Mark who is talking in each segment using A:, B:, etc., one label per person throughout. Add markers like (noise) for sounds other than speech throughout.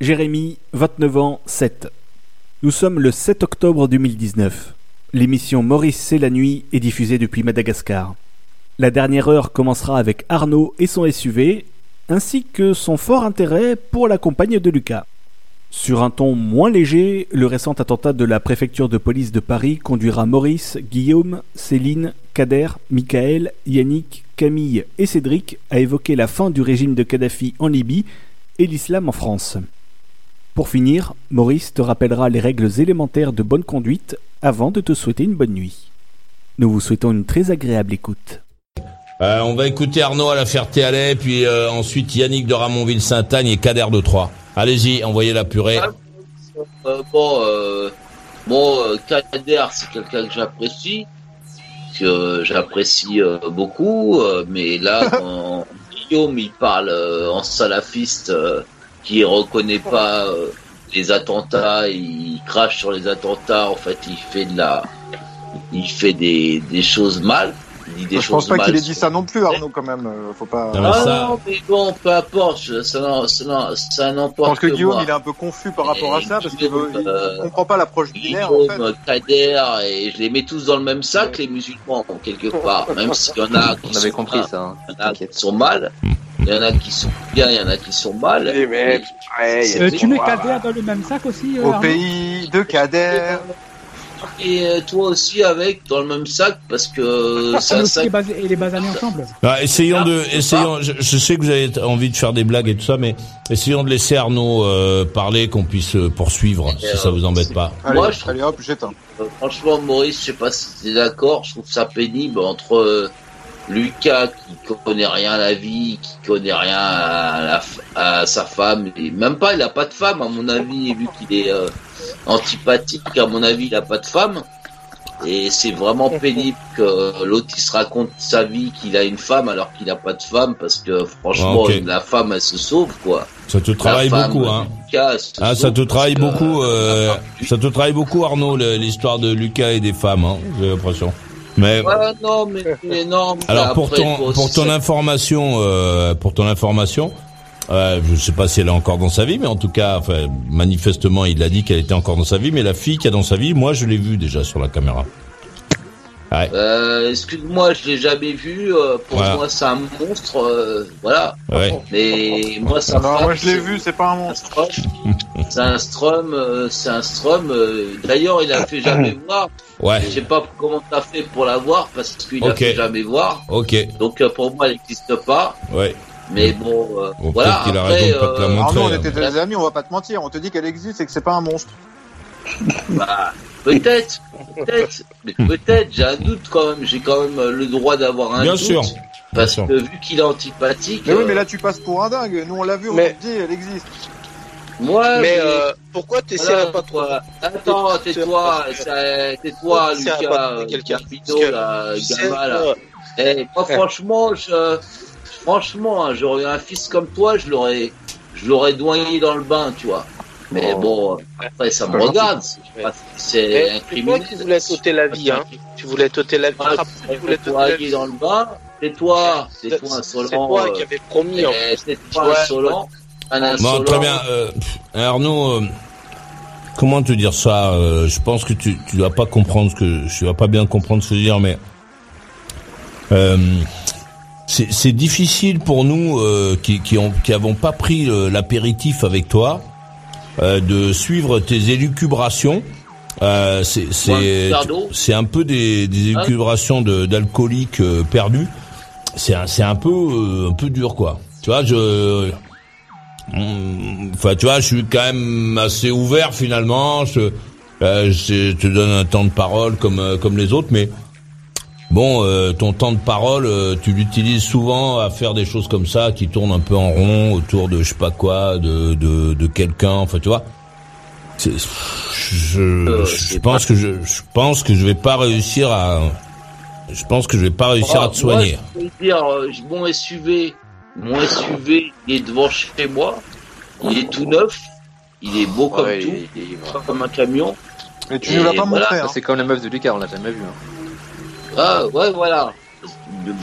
A: Jérémy, 29 ans, 7. Nous sommes le 7 octobre 2019. L'émission Maurice c'est la nuit est diffusée depuis Madagascar. La dernière heure commencera avec Arnaud et son SUV, ainsi que son fort intérêt pour la compagne de Lucas. Sur un ton moins léger, le récent attentat de la préfecture de police de Paris conduira Maurice, Guillaume, Céline, Kader, Michael, Yannick, Camille et Cédric à évoquer la fin du régime de Kadhafi en Libye et l'islam en France. Pour finir, Maurice te rappellera les règles élémentaires de bonne conduite avant de te souhaiter une bonne nuit. Nous vous souhaitons une très agréable écoute.
B: Euh, on va écouter Arnaud à la Ferté-Alais, puis euh, ensuite Yannick de Ramonville-Saint-Agne et Kader de Troyes. Allez-y, envoyez la purée.
C: Euh, bon, euh, bon euh, Kader, c'est quelqu'un que j'apprécie, que j'apprécie euh, beaucoup, euh, mais là, (laughs) quand Guillaume il parle euh, en salafiste, euh, qui reconnaît pas euh, les attentats, il crache sur les attentats, en fait, il fait de la, il fait des, des choses mal. Il dit des
D: Je
C: choses
D: pense pas qu'il ait dit ça non plus, Arnaud, quand même. euh, Faut pas.
B: Non,
C: Ah
B: ça-
C: non, mais bon, peu importe, ça, n'en- ça, ça
D: Je
C: n'emporte
D: pense que Guillaume,
C: moi.
D: il est un peu confus par rapport à ça, parce qu'il il
C: euh,
D: comprend pas l'approche binaire, en fait.
C: Guillaume, Kader, et je les mets tous dans le même sac, les musulmans, quelque part. Même s'il y en a (laughs) qui
E: On avait
C: sont
E: compris ça. hein.
C: y en a qui sont mal, il y en a qui sont bien, il y en a qui sont mal.
D: Eh, mais, ouais,
C: C'est-
F: Euh, tu mets
C: voilà.
F: Kader dans le même sac aussi euh,
D: Au
F: Arnaud
D: pays de Kader.
C: Et euh, toi aussi avec, dans le même sac, parce que
F: Ah,
C: c'est
F: nous
C: un
F: aussi,
C: sac.
F: les bas- et les basanés ensemble.
B: Ah, essayons de,
C: Ah,
B: essayons. Je, je sais que vous avez envie de faire des blagues et tout ça, mais essayons de laisser Arnaud euh, parler, qu'on puisse euh, poursuivre, si ça vous embête pas.
D: Allez,
C: Moi, je
D: allez hop, j'éteins.
C: Euh, franchement, Maurice, je sais pas si t'es d'accord, je trouve ça pénible entre euh, Lucas qui connaît rien à la vie, qui connaît rien à, la à sa femme, et même pas, il a pas de femme à mon avis, vu qu'il est euh, antipathique, à mon avis, il a pas de femme. Et c'est vraiment pénible que l'autre il se raconte sa vie qu'il a une femme alors qu'il a pas de femme parce que franchement
B: Ah,
C: la femme elle se sauve quoi.
B: Ça te travaille
C: femme
B: beaucoup, hein.
C: Lucas,
B: Ah, ça te travaille beaucoup, euh, ça te travaille beaucoup, Arnaud, l'histoire de Lucas et des femmes, hein, j'ai l'impression. Mais
C: Ouais, non,
B: alors pour
C: après,
B: ton pour ton information, euh, pour ton information, euh, je sais pas si elle est encore dans sa vie, mais en tout cas, enfin, manifestement, il a dit qu'elle était encore dans sa vie. Mais la fille qui est dans sa vie, moi, je l'ai vue déjà sur la caméra. Ouais.
C: Euh, excuse-moi, je l'ai jamais vu. euh, pour
B: Voilà.
C: moi, c'est un monstre. euh, voilà.
B: Ouais.
C: Mais moi, ça.
D: Non, moi je l'ai vu, c'est pas un monstre.
C: C'est un strum. c'est un strum. euh, D'ailleurs, il a fait jamais (clears throat) voir.
B: Ouais.
C: Je sais pas comment t'as fait pour la voir parce qu'il a
B: Ok.
C: fait jamais voir.
B: Ok.
C: Donc euh, pour moi, elle n'existe pas.
B: Ouais.
C: Mais bon, euh,
B: Bon,
C: voilà.
B: a
C: après,
B: raison de pas te la montrer.
D: Arnaud, on
B: hein.
D: était des amis, on va pas te mentir. On te dit qu'elle existe et que c'est pas un monstre.
C: Bah, peut-être, peut-être, mais peut-être, j'ai un doute quand même, j'ai quand même euh, le droit d'avoir un
B: Bien
C: doute.
B: sûr.
C: Parce que vu qu'il est antipathique,
D: Mais oui,
C: euh,
D: mais là tu passes pour un dingue. Nous on l'a vu, on
E: Mais-
D: te dit, elle existe.
C: moi,
E: Mais euh, pourquoi
C: voilà,
E: t'essaierais pas trop
C: toi. Attends, tais-toi, c'est- tais-toi, Lucas,
E: pas
C: euh,
E: quelqu'un.
C: Là, là.
E: euh,
C: Eh, moi, franchement, je, franchement, hein, j'aurais eu un fils comme toi, je l'aurais, je l'aurais doigné dans le bain, tu vois. Mais
E: Oh.
C: bon, après, ça me regarde, c'est c'est un
E: c'est toi
C: criminel.
E: qui voulais t'ôter la vie, hein. Tu voulais t'ôter la vie.
C: Ah,
E: tu voulais t'ôter la vie.
C: dans le bain, c'est toi, c'est toi
E: C'est
C: insolent.
E: toi
C: euh,
E: qui avais promis, en
C: eh, C'est toi insolent. Un insolent.
B: Bon, très bien. Euh, Arnaud, euh, comment te dire ça euh, Je pense que tu tu vas pas comprendre ce que je vas pas bien comprendre ce que je veux dire, mais euh, c'est c'est difficile pour nous euh, qui qui ont qui avons pas pris euh, l'apéritif avec toi euh, de suivre tes élucubrations. Euh, c'est c'est un peu des des
C: Hein
B: élucubrations de d'alcooliques euh, perdus. C'est un c'est un peu euh, un peu dur quoi. Tu vois, je Mm, Enfin, tu vois, je suis quand même assez ouvert finalement. Je, euh, je te donne un temps de parole comme comme les autres, mais bon, euh, ton temps de parole, euh, tu l'utilises souvent à faire des choses comme ça qui tournent un peu en rond autour de je sais pas quoi, de de, de quelqu'un. Enfin, tu vois. C'est- Je,
C: Euh,
B: je
C: c'est
B: pense que je, je pense que je vais pas réussir à. Je pense que je vais pas réussir à te
C: Ah, moi,
B: soigner.
C: je peux dire, euh, mon SUV, mon SUV, il est devant chez moi. Il est tout neuf. Il est beau comme
G: Ouais,
C: tout,
G: il- il-
C: comme un camion.
D: Mais tu nous l'as pas
C: voilà.
D: montré, hein.
G: C'est comme la meuf de Lucas, on l'a jamais vu. hein.
C: Ah, ouais, voilà.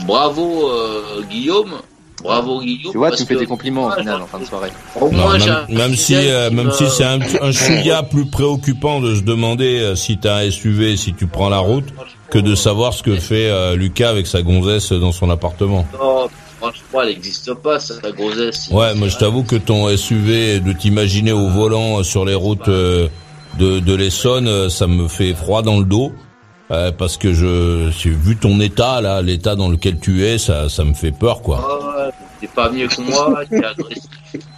C: Bravo, euh, Guillaume. Bravo, Guillaume.
G: Tu vois, tu me fais des compliments au
C: moi,
G: final en fin de soirée.
C: Au moins, j'ai
B: même,
C: un
B: même si, euh, même
C: me-
B: si c'est un, un chouïa plus préoccupant de se demander euh, si t'as un SUV, si tu prends la route, que de savoir ce que fait euh, Lucas avec sa gonzesse dans son appartement.
C: Non, franchement, elle n'existe pas, sa grossesse.
B: Ouais, moi je t'avoue que ton SUV, de t'imaginer au volant sur les routes de, de l'Essonne, ça me fait froid dans le dos. Euh, parce que je, vu ton état là, l'état dans lequel tu es, ça, ça me fait peur quoi.
C: Ouais, t'es pas mieux que moi, t'es agressif.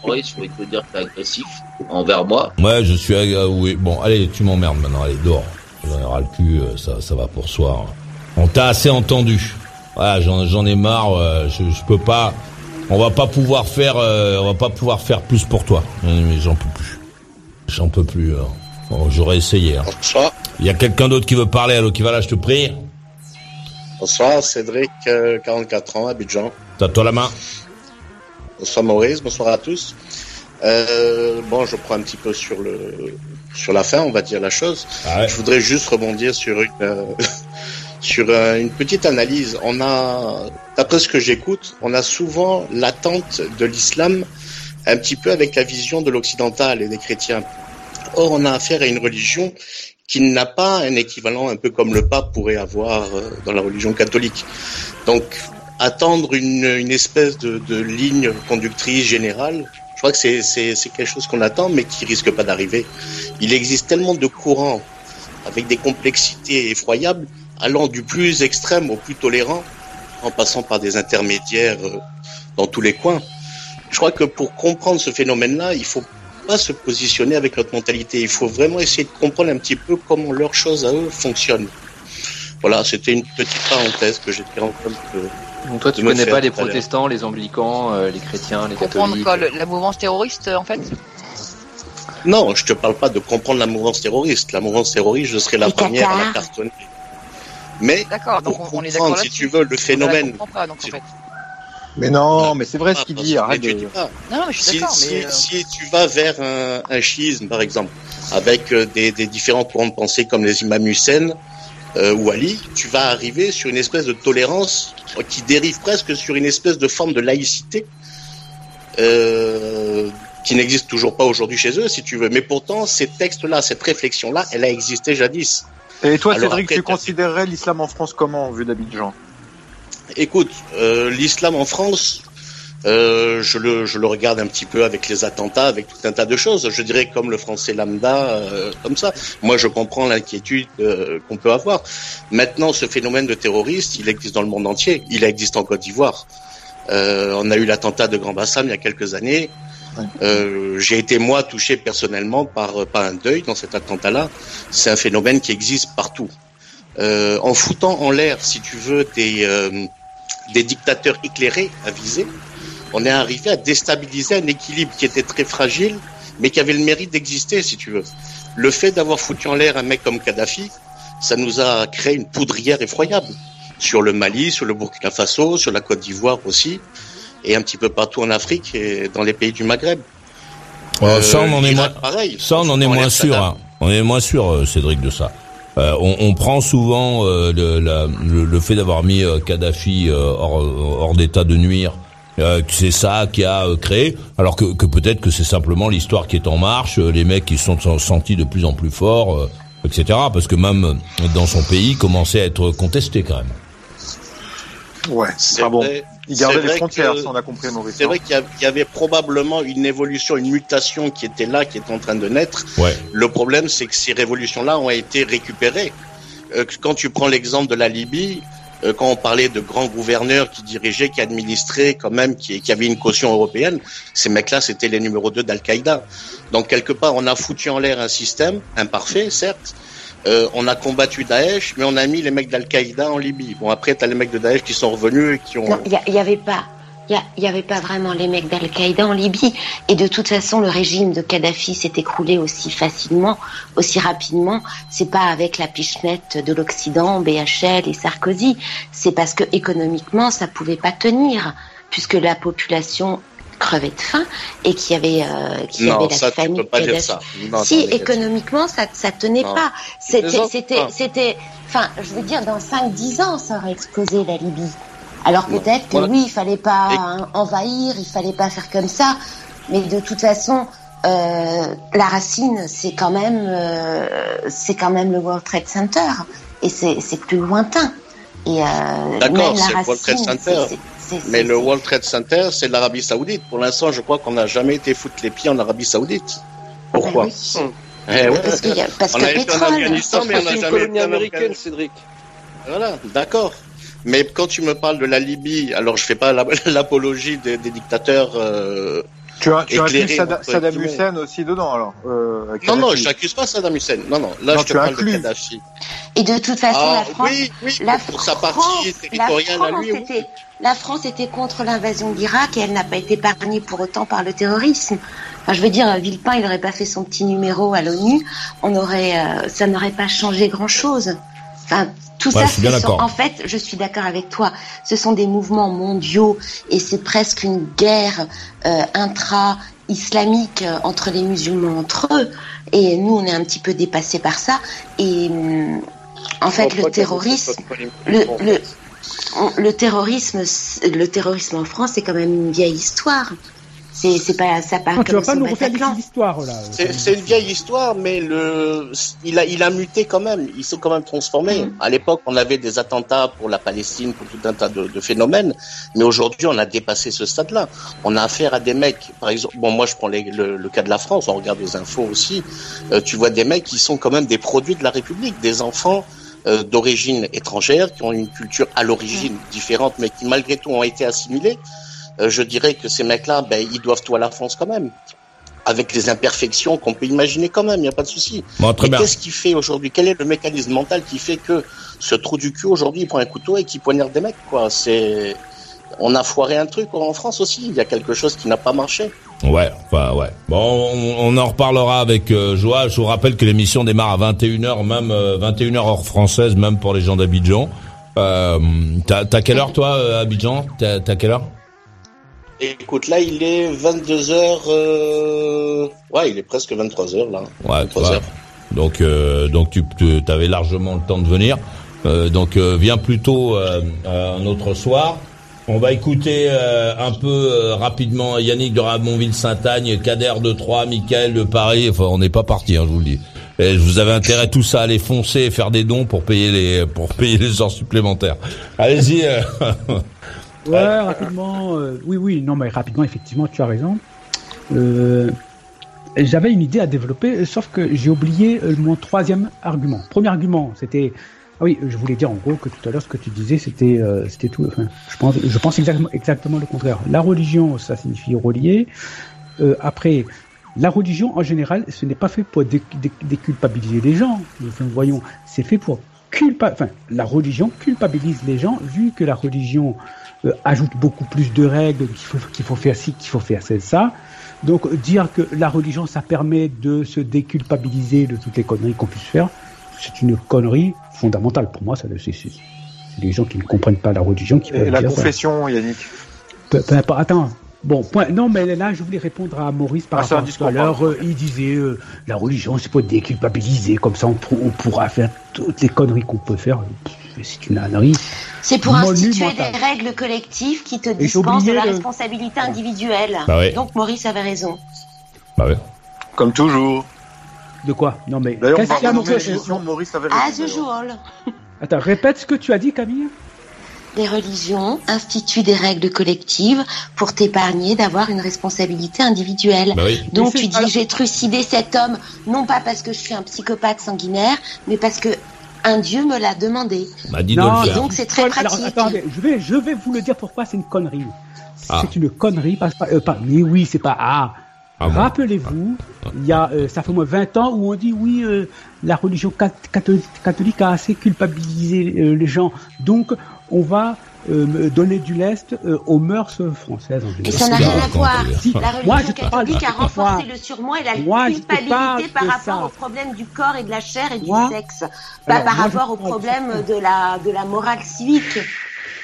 C: Maurice, je vais te dire que t'es agressif envers moi.
B: Ouais, je suis ag- ah oui. Bon, allez, tu m'emmerdes maintenant, allez, dehors. J'en ai ras le cul, euh, ça, ça va pour soir. On t'a assez entendu. Voilà, j'en, j'en ai marre. euh, je, je peux pas. On va pas pouvoir faire. euh, on va pas pouvoir faire plus pour toi. Mais j'en peux plus. J'en peux plus. euh. Bon, j'aurais essayé. hein.
H: Bonsoir.
B: Il y a quelqu'un d'autre qui veut parler. Allô, qui va là, je te prie?
H: Bonsoir, Cédric, euh, 44 ans, Abidjan.
B: T'as toi la main.
H: Bonsoir Maurice, bonsoir à tous. Euh, bon, je prends un petit peu sur le sur la fin, on va dire la chose.
B: Ah ouais.
H: Je voudrais juste rebondir sur une euh, (laughs) sur euh, une petite analyse. On a, d'après ce que j'écoute, on a souvent l'attente de l'islam un petit peu avec la vision de l'occidental et des chrétiens. Or, on a affaire à une religion qui n'a pas un équivalent un peu comme le pape pourrait avoir euh, dans la religion catholique. Donc, attendre une, une espèce de, de ligne conductrice générale, je crois que c'est, c'est, c'est quelque chose qu'on attend, mais qui risque pas d'arriver. Il existe tellement de courants avec des complexités effroyables, allant du plus extrême au plus tolérant, en passant par des intermédiaires euh, dans tous les coins. Je crois que pour comprendre ce phénomène-là, il faut pas se positionner avec notre mentalité. Il faut vraiment essayer de comprendre un petit peu comment leurs choses à eux fonctionnent. Voilà, c'était une petite parenthèse que j'étais en train de...
G: Donc toi, tu connais pas les protestants, les anglicans, euh, les chrétiens, les
I: Comprendre
G: catholiques.
I: quoi, le- la mouvance terroriste en fait?
H: Non, je te parle pas de comprendre la mouvance terroriste. La mouvance terroriste, je serais la première à la cartonner. Mais
I: D'accord, donc
H: pour
I: on, on est d'accord
H: comprendre, si tu veux, le
I: On la
H: phénomène...
I: comprend pas, donc, en fait.
D: Mais non, mais c'est vrai ce qu'il dit, arrête
H: tu
D: de...
I: Non, mais je suis
H: si,
I: d'accord,
H: si-
I: mais euh,
H: si tu vas vers un, un chiisme, par exemple, avec euh, des, des différents courants de pensée comme les imams Hussein euh, ou Ali, tu vas arriver sur une espèce de tolérance qui dérive presque sur une espèce de forme de laïcité euh, qui n'existe toujours pas aujourd'hui chez eux, si tu veux. Mais pourtant, ces textes-là, cette réflexion-là, elle a existé jadis.
D: Et toi,
H: Alors
D: Cédric,
H: après,
D: tu
H: t'as-
D: considérerais l'islam en France comment, vu d'Abidjan?
H: Écoute, euh, l'islam en France, euh, je, le, je le regarde un petit peu avec les attentats, avec tout un tas de choses. Je dirais comme le français lambda, euh, comme ça. Moi, je comprends l'inquiétude euh, qu'on peut avoir. Maintenant, ce phénomène de terroriste, il existe dans le monde entier. Il existe en Côte d'Ivoire. On a eu l'attentat de Grand Bassam il y a quelques années. J'ai été moi touché personnellement par, par un deuil dans cet attentat-là. C'est un phénomène qui existe partout. En foutant en l'air, si tu veux, des, des dictateurs éclairés, avisés, on est arrivé à déstabiliser un équilibre qui était très fragile, mais qui avait le mérite d'exister, si tu veux. Le fait d'avoir foutu en l'air un mec comme Kadhafi, ça nous a créé une poudrière effroyable sur le Mali, sur le Burkina Faso, sur la Côte d'Ivoire aussi, et un petit peu partout en Afrique et dans les pays du Maghreb.
B: Euh, ça, on en est
H: l'Irak,
B: moins.
H: pareil.
B: Ça, on en est
H: Foutant en
B: moins sûr. Hein. On est moins sûr, euh, Cédric, de ça. Euh, on, prend souvent euh, le, le, le fait d'avoir mis euh, Kadhafi hors, hors d'état de nuire. euh, c'est ça qui a créé, alors que, peut-être que c'est simplement l'histoire qui est en marche, les mecs qui sont sentis de plus en plus forts, etc. Parce que même dans son pays, commençait à être contesté quand même.
D: Ouais,
H: C'est
D: bon. Il gardait
H: C'est
D: les
H: vrai
D: frontières,
H: que-
D: ça on a compris, Maurice.
H: C'est vrai qu'il y avait probablement une évolution, une mutation qui était là, qui était en train de naître.
B: Ouais.
H: Le problème, c'est que ces révolutions-là ont été récupérées. Euh, quand tu prends l'exemple de la Libye, euh, quand on parlait de grands gouverneurs qui dirigeaient, qui administraient quand même, qui, qui avaient une caution européenne, ces mecs-là, c'était les numéros 2 d'Al-Qaïda. Donc quelque part, on a foutu en l'air un système, imparfait, certes, euh, on a combattu Daesh, mais on a mis les mecs d'Al-Qaïda en Libye. Bon, après, t'as les mecs de Daesh qui sont revenus et qui ont...
J: Non, il n'y avait pas. Il avait pas vraiment les mecs d'Al-Qaïda en Libye. Et de toute façon, le régime de Kadhafi s'est écroulé aussi facilement, aussi rapidement. C'est pas avec la pichenette de l'Occident, BHL et Sarkozy. C'est parce que économiquement, ça pouvait pas tenir, puisque la population crevait de faim et qu'il y avait, euh,
H: Non,
J: avait la
H: ça, tu
J: famille
H: peux pas dire
J: Kadhafi.
H: ça. Non,
J: si, économiquement, ça, ça tenait
H: Non.
J: pas.
H: Tu
J: C'était, enfin, je veux dire, dans 5-10 ans, ça aurait explosé la Libye. Alors peut-être que
H: Voilà.
J: oui, il fallait pas hein, envahir, il fallait pas faire comme ça, mais de toute façon, euh, la racine, c'est quand même, euh, c'est quand même le World Trade Center, et c'est, plus lointain. Et même la
H: c'est le World Trade
J: racine,
H: Mais le World Trade Center, c'est l'Arabie Saoudite. Pour l'instant, je crois qu'on n'a jamais été foutre les pieds en Arabie Saoudite. Pourquoi
J: Ben oui.
H: Eh ouais.
J: Parce qu'il y a- parce
H: On
J: que
H: a été en. Afghanistan, mais on n'a jamais été en
E: américaine. Cédric.
H: Voilà, d'accord. Mais quand tu me parles de la Libye, alors je fais pas la- (laughs) l'apologie des, des dictateurs. euh,
D: Tu as, tu inclus Sada- Saddam. Hussein aussi dedans, alors euh,
H: Non, non, je n'accuse pas Saddam Hussein. Non, non, là
D: Non,
H: je te parle
D: inclus.
H: de Kadhafi.
J: Et de toute façon,
H: Ah,
J: la France,
H: oui, oui,
J: la
H: pour sa
J: France-
H: partie
J: la
H: territoriale à
J: France
H: lui. oui.
J: était- la France était contre l'invasion de l'Irak et elle n'a pas été épargnée pour autant par le terrorisme. Enfin, je veux dire, Villepin, il n'aurait pas fait son petit numéro à l'ONU, on aurait, euh, ça n'aurait pas changé grand-chose. Enfin, tout
B: Ouais,
J: ça,
B: je suis bien
J: ce sont-
B: d'accord.
J: en fait, je suis d'accord avec toi. Ce sont des mouvements mondiaux et c'est presque une guerre euh, intra-islamique euh, entre les musulmans entre eux. Et nous, on est un petit peu dépassés par ça. Et hum, en fait, le terrorisme, le, le, on- le terrorisme, le terrorisme en France, c'est quand même une vieille histoire. C'est, c'est pas, ça part
F: Non, tu vas pas nous refaire histoires là.
H: C'est c'est une vieille histoire, mais le, il a, il a muté quand même. Ils sont quand même transformés.
J: Mhm.
H: À l'époque, on avait des attentats pour la Palestine, pour tout un tas de, de phénomènes. Mais aujourd'hui, on a dépassé ce stade-là. On a affaire à des mecs, par exemple, bon, moi, je prends les- le, le cas de la France. On regarde les infos aussi. Euh, tu vois des mecs qui sont quand même des produits de la République, des enfants euh, d'origine étrangère, qui ont une culture à l'origine différente, mais qui malgré tout ont été assimilés. Euh, je dirais que ces mecs-là, ben, ils doivent tout à la France quand même avec les imperfections qu'on peut imaginer quand même, il n'y a pas de souci.
B: Bon,
H: Mais qu'est-ce qui fait aujourd'hui? Quel est le mécanisme mental qui fait que ce trou du cul aujourd'hui il prend un couteau et qui poignarde des mecs quoi? C'est on a foiré un truc en France aussi. Il y a quelque chose qui n'a pas marché.
B: Ouais, enfin ouais. Bon, on, on en reparlera avec euh, Joa. Je vous rappelle que l'émission démarre à 21h, même euh, 21h heure française, même pour les gens d'Abidjan. Euh, t'as, t'as quelle heure toi, euh, Abidjan? T'as, t'as quelle heure?
H: Écoute, là il est 22 h euh... ouais, il est presque 23 h là.
B: Ouais,
H: 23
B: ouais.
H: heures.
B: Donc, euh, donc tu avais largement le temps de venir. Euh, donc euh, viens plutôt un autre soir. On va écouter euh, un peu euh, rapidement Yannick de Ramonville-Saint-Agne, Kader de Troyes, Michael de Paris. Enfin, on n'est pas parti, hein, je vous le dis. Et vous avez intérêt tous à aller foncer et faire des dons pour payer les pour payer les heures supplémentaires. Allez-y. (laughs)
F: Ouais, rapidement. euh, oui, oui, non, mais rapidement, effectivement, tu as raison. Euh, J'avais une idée à développer, sauf que j'ai oublié euh, mon troisième argument. Premier argument, c'était. Ah oui, je voulais dire en gros que tout à l'heure, ce que tu disais, c'était euh, c'était tout. Enfin, je pense, je pense exactement, exactement le contraire. La religion, ça signifie relier. Après, la religion, en général, ce n'est pas fait pour dé- dé- déculpabiliser les gens. Enfin, voyons, c'est fait pour culpa. Enfin, la religion culpabilise les gens, vu que la religion euh, ajoute beaucoup plus de règles qu'il faut, qu'il faut faire ci, qu'il faut faire ça. Donc, dire que la religion, ça permet de se déculpabiliser de toutes les conneries qu'on puisse faire, c'est une connerie fondamentale. Pour moi, ça, c'est, c'est, c'est les gens qui ne comprennent pas la religion qui
D: Et
F: peuvent
D: la
F: dire ça.
D: confession, Yannick.
F: Peu, peu importe. Attends. Bon, point. Non, mais là, je voulais répondre à Maurice par
D: Ah,
F: rapport à tout à l'heure. Euh, il disait, euh, la religion, c'est pour déculpabiliser, comme ça, on, pour- on pourra faire toutes les conneries qu'on peut faire. Pff, C'est une ânerie.
J: C'est pour instituer des règles collectives qui te dispensent de la
F: le-
J: responsabilité individuelle.
B: Bah.
J: Donc Maurice avait raison.
B: Bah ouais.
D: Comme toujours.
F: De quoi? Non, mais.
D: D'ailleurs, on va
F: Maurice?
D: avait
J: As
D: raison.
J: usual.
F: Attends, répète ce que tu as dit, Camille.
J: Les religions instituent des règles collectives pour t'épargner d'avoir une responsabilité individuelle.
B: Bah oui.
J: Donc tu dis
F: alors-
J: j'ai trucidé cet homme, non pas parce que je suis un psychopathe sanguinaire, mais parce que un Dieu me l'a demandé.
B: Bah dis
F: Non,
B: faire.
J: donc c'est très
F: Alors,
J: pratique.
F: attendez, je vais, je vais vous le dire pourquoi c'est une connerie.
B: Ah.
F: C'est une connerie parce que, euh, pas, mais oui, c'est pas, ah,
B: Ah
F: Rappelez-vous, il y a, euh, ça fait au moins 20 ans où on dit oui, euh, la religion cat- catholique, catholique a assez culpabilisé euh, les gens, donc on va euh, donner du lest euh, aux mœurs françaises. en
J: Et ça n'a rien à voir.
F: Si,
J: La
F: moi,
J: religion
F: je te parle-
J: catholique a renforcé
F: moi,
J: le surmoi et la
F: moi,
J: culpabilité par rapport au problème du corps et de la chair et du
F: Moi,
J: sexe, pas
F: alors,
J: par rapport au problème de la, de la morale civique.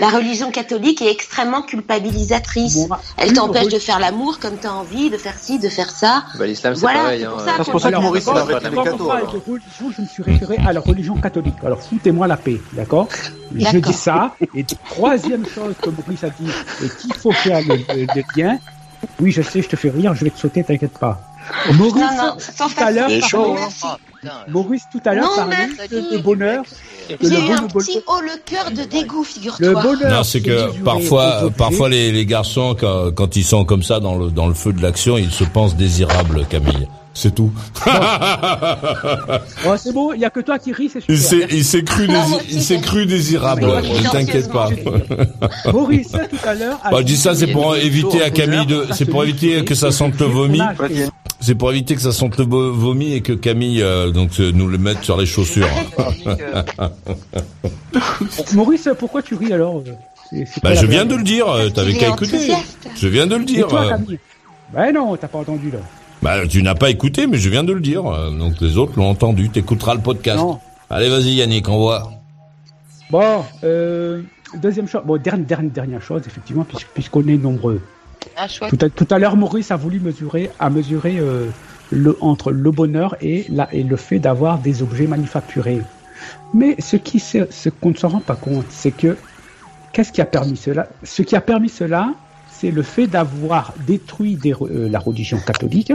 J: La religion catholique est extrêmement culpabilisatrice.
F: Moi,
J: Elle t'empêche de faire l'amour comme tu as envie, de faire ci, de faire ça.
G: Bah, l'islam, c'est
J: Voilà,
G: pareil.
J: c'est
G: hein.
J: pour ça
D: pour ça que Maurice, a arrêté les
F: je me suis référé à la religion catholique. Alors, foutez-moi la paix, d'accord? Je dis ça. Et troisième chose que Maurice a dit, et qu'il faut faire le, le- le lien. Oui, je sais, je te fais rire, je vais te sauter, t'inquiète pas. Maurice,
J: Non, non, sans
F: tout à l'heure, Maurice, tout à l'heure, parlait de, bonheur.
J: J'ai eu un petit haut le cœur de dégoût,
F: le
J: figure-toi.
F: bonheur.
B: Non, c'est que parfois, parfois les, les garçons, quand, quand ils sont comme ça dans le, dans le feu de l'action, ils se pensent désirables, Camille. C'est tout. (laughs)
F: Oh, c'est bon, il y a que toi qui ris, c'est
B: il
F: super.
B: s'est, il s'est cru, dési- il s'est cru désirable. Ne t'inquiète pas. (laughs)
F: Maurice, tout à l'heure.
B: Bah, je dis ça, c'est pour éviter à Camille de, c'est pour éviter que ça sente le vomi. C'est pour éviter que ça sente le vo- vomi et que Camille, euh, donc, euh, nous le mette sur les chaussures. (laughs)
F: Maurice, pourquoi tu ris alors C'est- c'est quoi
B: Bah,
F: la
B: je viens
F: blague
B: de le dire, euh, t'avais
J: qu'il
B: qu'à
J: est
B: écouter.
J: enthousiaste.
B: Je viens de le
F: Et
B: dire.
F: toi,
B: euh.
F: Camille? Ben non, t'as pas entendu là.
B: Bah, tu n'as pas écouté, mais je viens de le dire. euh, Donc les autres l'ont entendu. T'écouteras le podcast.
F: Non.
B: Allez, vas-y Yannick, envoie.
F: Bon, euh, deuxième chose, bon, dernière, dernière, dernière chose, effectivement, puisque- puisqu'on est nombreux.
I: Ah.
F: Tout à, l'heure, Maurice a voulu mesurer, a mesuré euh, le, entre le bonheur et, la, et le fait d'avoir des objets manufacturés. Mais ce qui se- ce qu'on ne s'en rend pas compte, c'est que qu'est-ce qui a permis cela? Ce qui a permis cela, c'est le fait d'avoir détruit des euh, la religion catholique,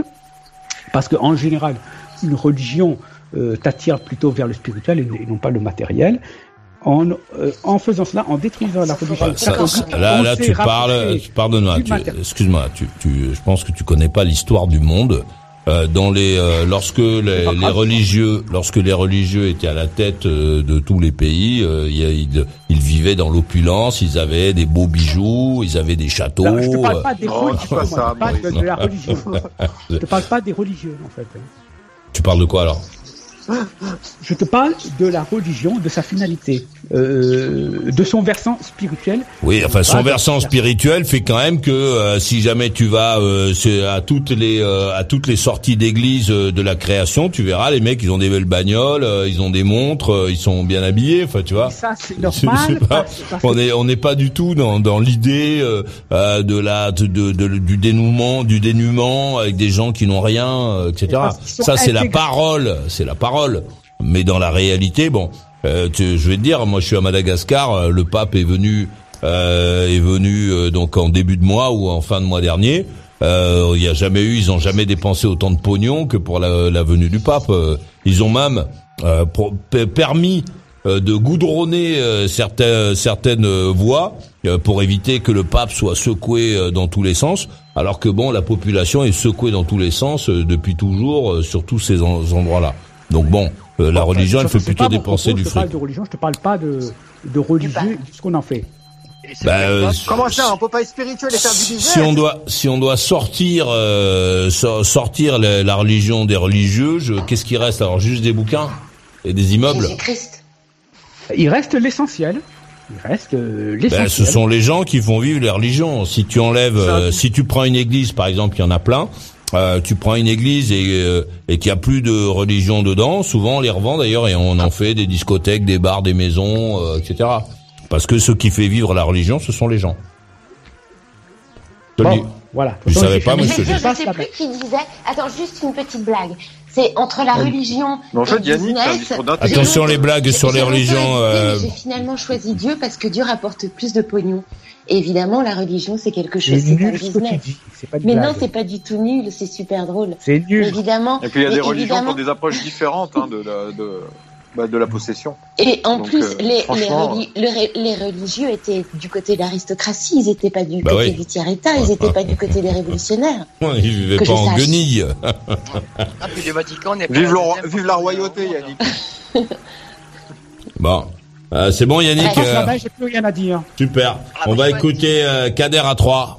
F: parce qu'en général, une religion euh, t'attire plutôt vers le spirituel et non pas le matériel. En, euh, en faisant cela, en détruisant la religion
B: Bah, ça-
F: catholique,
B: ça- là, là,
F: s'est
B: tu parles. Pardonne-moi. Excuse-moi. Tu, tu, je pense que tu connais pas l'histoire du monde. Euh, dans les, euh, lorsque les, les religieux, lorsque les religieux étaient à la tête euh, de tous les pays, euh, ils, ils vivaient dans l'opulence. Ils avaient des beaux bijoux, ils avaient des châteaux.
F: Non, je te parle
B: euh,
F: pas des religieux,
D: dis pas
F: moi,
D: ça,
F: je te parle de, la religion. (laughs) je te parle pas des religieux, en fait.
B: Tu parles de quoi alors?
F: Je te parle de la religion, de sa finalité, euh, de son versant spirituel.
B: Oui, enfin son versant spirituel fait quand même que euh, si jamais tu vas euh, à toutes les euh, à toutes les sorties d'église euh, de la création, tu verras les mecs ils ont des belles bagnoles, euh, ils ont des montres, euh, ils sont bien habillés, enfin tu vois.
F: Et ça, c'est normal. (laughs)
B: pas-
F: parce
B: on est on n'est pas du tout dans dans l'idée euh, euh, de la de, de- de- du dénouement du dénuement avec des gens qui n'ont rien euh, etc. Ça c'est la parole, c'est la parole. Mais dans la réalité, bon, euh, tu- je vais te dire, moi je suis à Madagascar, euh, le pape est venu euh, est venu euh, donc en début de mois ou en fin de mois dernier. Euh, Il y a jamais eu, ils ont jamais dépensé autant de pognon que pour la, la venue du pape. Euh, Ils ont même permis de goudronner certaines certaines voies pour éviter que le pape soit secoué dans tous les sens, alors que bon, la population est secouée dans tous les sens depuis toujours sur tous ces en- endroits-là. Donc bon, euh, la religion, elle fait plutôt dépenser
F: propos,
B: du
F: Je te parle
B: fric.
F: de religion, je te parle pas de, de religieux, de ce qu'on en fait.
B: Bah, euh,
D: Comment ça On peut pas être spirituel et faire du business
B: si on doit si on doit sortir euh, so- sortir la, la religion des religieux, je- qu'est-ce qui reste? Alors juste des bouquins et des immeubles?
J: Jésus-Christ.
F: Il reste l'essentiel. Il reste euh,
B: Ben,
F: l'essentiel.
B: ce sont les gens qui font vivre les religions. Si tu enlèves, euh, si tu prends une église, par exemple, il y en a plein. Euh, tu prends une église et, euh, et qu'il y a plus de religion dedans, souvent on les revend d'ailleurs et on en fait des discothèques, des bars, des maisons, euh, etc. Parce que ce qui fait vivre la religion, ce sont les gens. Je te dis.
F: Voilà.
B: Je
F: Donc,
B: savais
F: j'ai-
B: pas, mais
J: Je
F: passe
J: sais plus qui disait. Attends, juste une petite blague. C'est entre la religion
D: Mais en
J: et
D: fait,
J: le business.
B: Attention les blagues sur les
J: J'ai
B: religions.
J: hésité,
B: euh,
J: J'ai finalement choisi Dieu parce que Dieu rapporte plus de pognon. Évidemment, la religion, c'est quelque chose, c'est un
F: nul ce que tu
J: business.
F: dis. C'est pas
J: Mais
F: blague.
J: non, c'est pas du tout nul, c'est super drôle.
F: C'est nul.
J: Évidemment.
D: Et puis il y a des religions qui
J: évidemment-
D: ont des approches différentes hein, de, la, de, bah, de la possession.
J: Et en
D: Donc,
J: plus,
D: euh,
J: les,
D: franchement,
J: religieux étaient du côté de l'aristocratie, ils étaient pas du
B: Bah
J: côté
B: oui.
J: du tiers-état, ils étaient pas du côté des révolutionnaires. (laughs)
B: Ils vivaient
J: Que
B: pas en
J: sache.
B: guenilles.
I: Ah, puis le Vatican n'est pas
D: Vive, le vive la royauté, Yannick.
B: Bon, (laughs) Euh, c'est bon Yannick.
J: Ouais.
B: euh,
F: Ça va, j'ai plus rien à dire.
B: super. On va écouter euh, Kader à 3.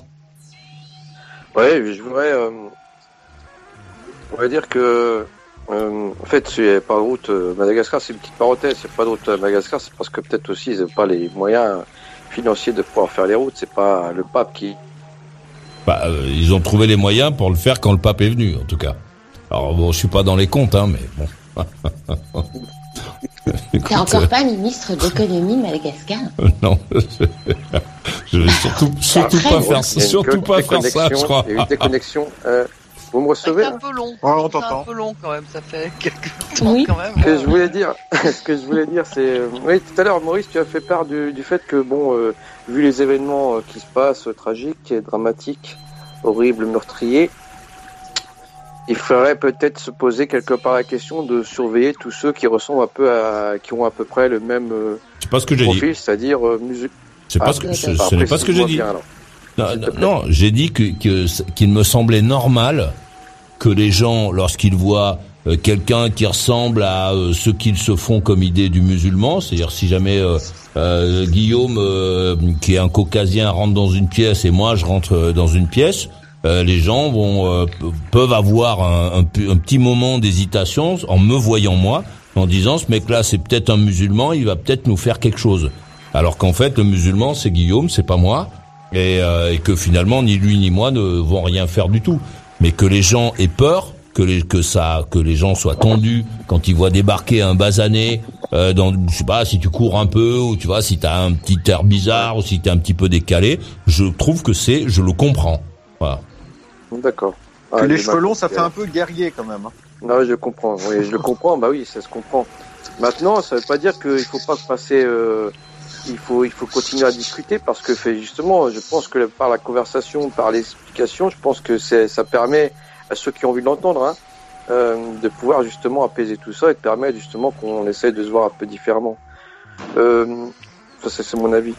E: Ouais, je voudrais, euh,
K: On va dire que, euh, en fait, s'il n'y avait pas de route Madagascar, c'est une petite parenthèse. A pas de route à Madagascar, c'est parce que peut-être aussi ils n'ont pas les moyens financiers de pouvoir faire les routes. C'est pas le pape qui.
B: Bah, euh, ils ont trouvé les moyens pour le faire quand le pape est venu, en tout cas. Alors bon, je suis pas dans les comptes, hein, mais bon. (laughs) (laughs)
J: T'es encore pas ministre d'économie de Madagascar (laughs)
B: euh, non, je vais surtout, surtout
J: Après,
B: pas
J: a
B: faire, surtout pas faire ça, je crois.
K: Il y a eu une déconnexion. Euh, vous me recevez
I: C'est un peu long.
D: Ouais, on
I: C'est un peu long quand même, ça fait quelques temps
J: Oui.
I: quand même.
K: Ce que je voulais dire, (laughs) ce que je voulais dire, c'est, euh, oui, tout à l'heure, Maurice, tu as fait part du, du fait que, bon, euh, vu les événements euh, qui se passent, euh, tragiques, et dramatiques, horribles, meurtriers, il faudrait peut-être se poser quelque part la question de surveiller tous ceux qui ressemblent un peu à, qui ont à peu près le même euh,
B: C'est pas ce que j'ai dit.
K: profil, c'est-à-dire euh,
B: C'est
K: Ah,
B: ce que, ce,
K: d'accord.
B: ce n'est pas ce que j'ai dit.
K: bien.
B: Non, j'ai dit que que- qu'il me semblait normal que les gens, lorsqu'ils voient euh, quelqu'un qui ressemble à euh, ce qu'ils se font comme idée du musulman, c'est-à-dire si jamais euh, Guillaume, qui est un caucasien, rentre dans une pièce et moi je rentre dans une pièce, euh, les gens vont euh, pe- peuvent avoir un, un petit moment d'hésitation en me voyant moi, en disant ce mec-là c'est peut-être un musulman, il va peut-être nous faire quelque chose. Alors qu'en fait le musulman c'est Guillaume, c'est pas moi et, euh, et que finalement ni lui ni moi ne vont rien faire du tout. Mais que les gens aient peur, que les que ça, que les gens soient tendus quand ils voient débarquer un basané euh, dans, je sais pas, si tu cours un peu ou tu vois, si t'as un petit air bizarre ou si t'es un petit peu décalé, je trouve que c'est, je le comprends. Voilà.
K: D'accord.
D: Que
K: Ah,
D: les cheveux longs, ça fait un peu guerrier quand même. hein.
K: Non, je comprends. Oui, je le comprends. Bah oui, ça se comprend. Maintenant, ça veut pas dire qu'il faut pas passer. euh, il faut, il faut continuer à discuter parce que justement, je pense que par la conversation, par l'explication, je pense que c'est, ça permet à ceux qui ont envie de l'entendre, hein, euh, de pouvoir justement apaiser tout ça et de permettre justement qu'on essaye de se voir un peu différemment. Euh, ça, c'est mon avis.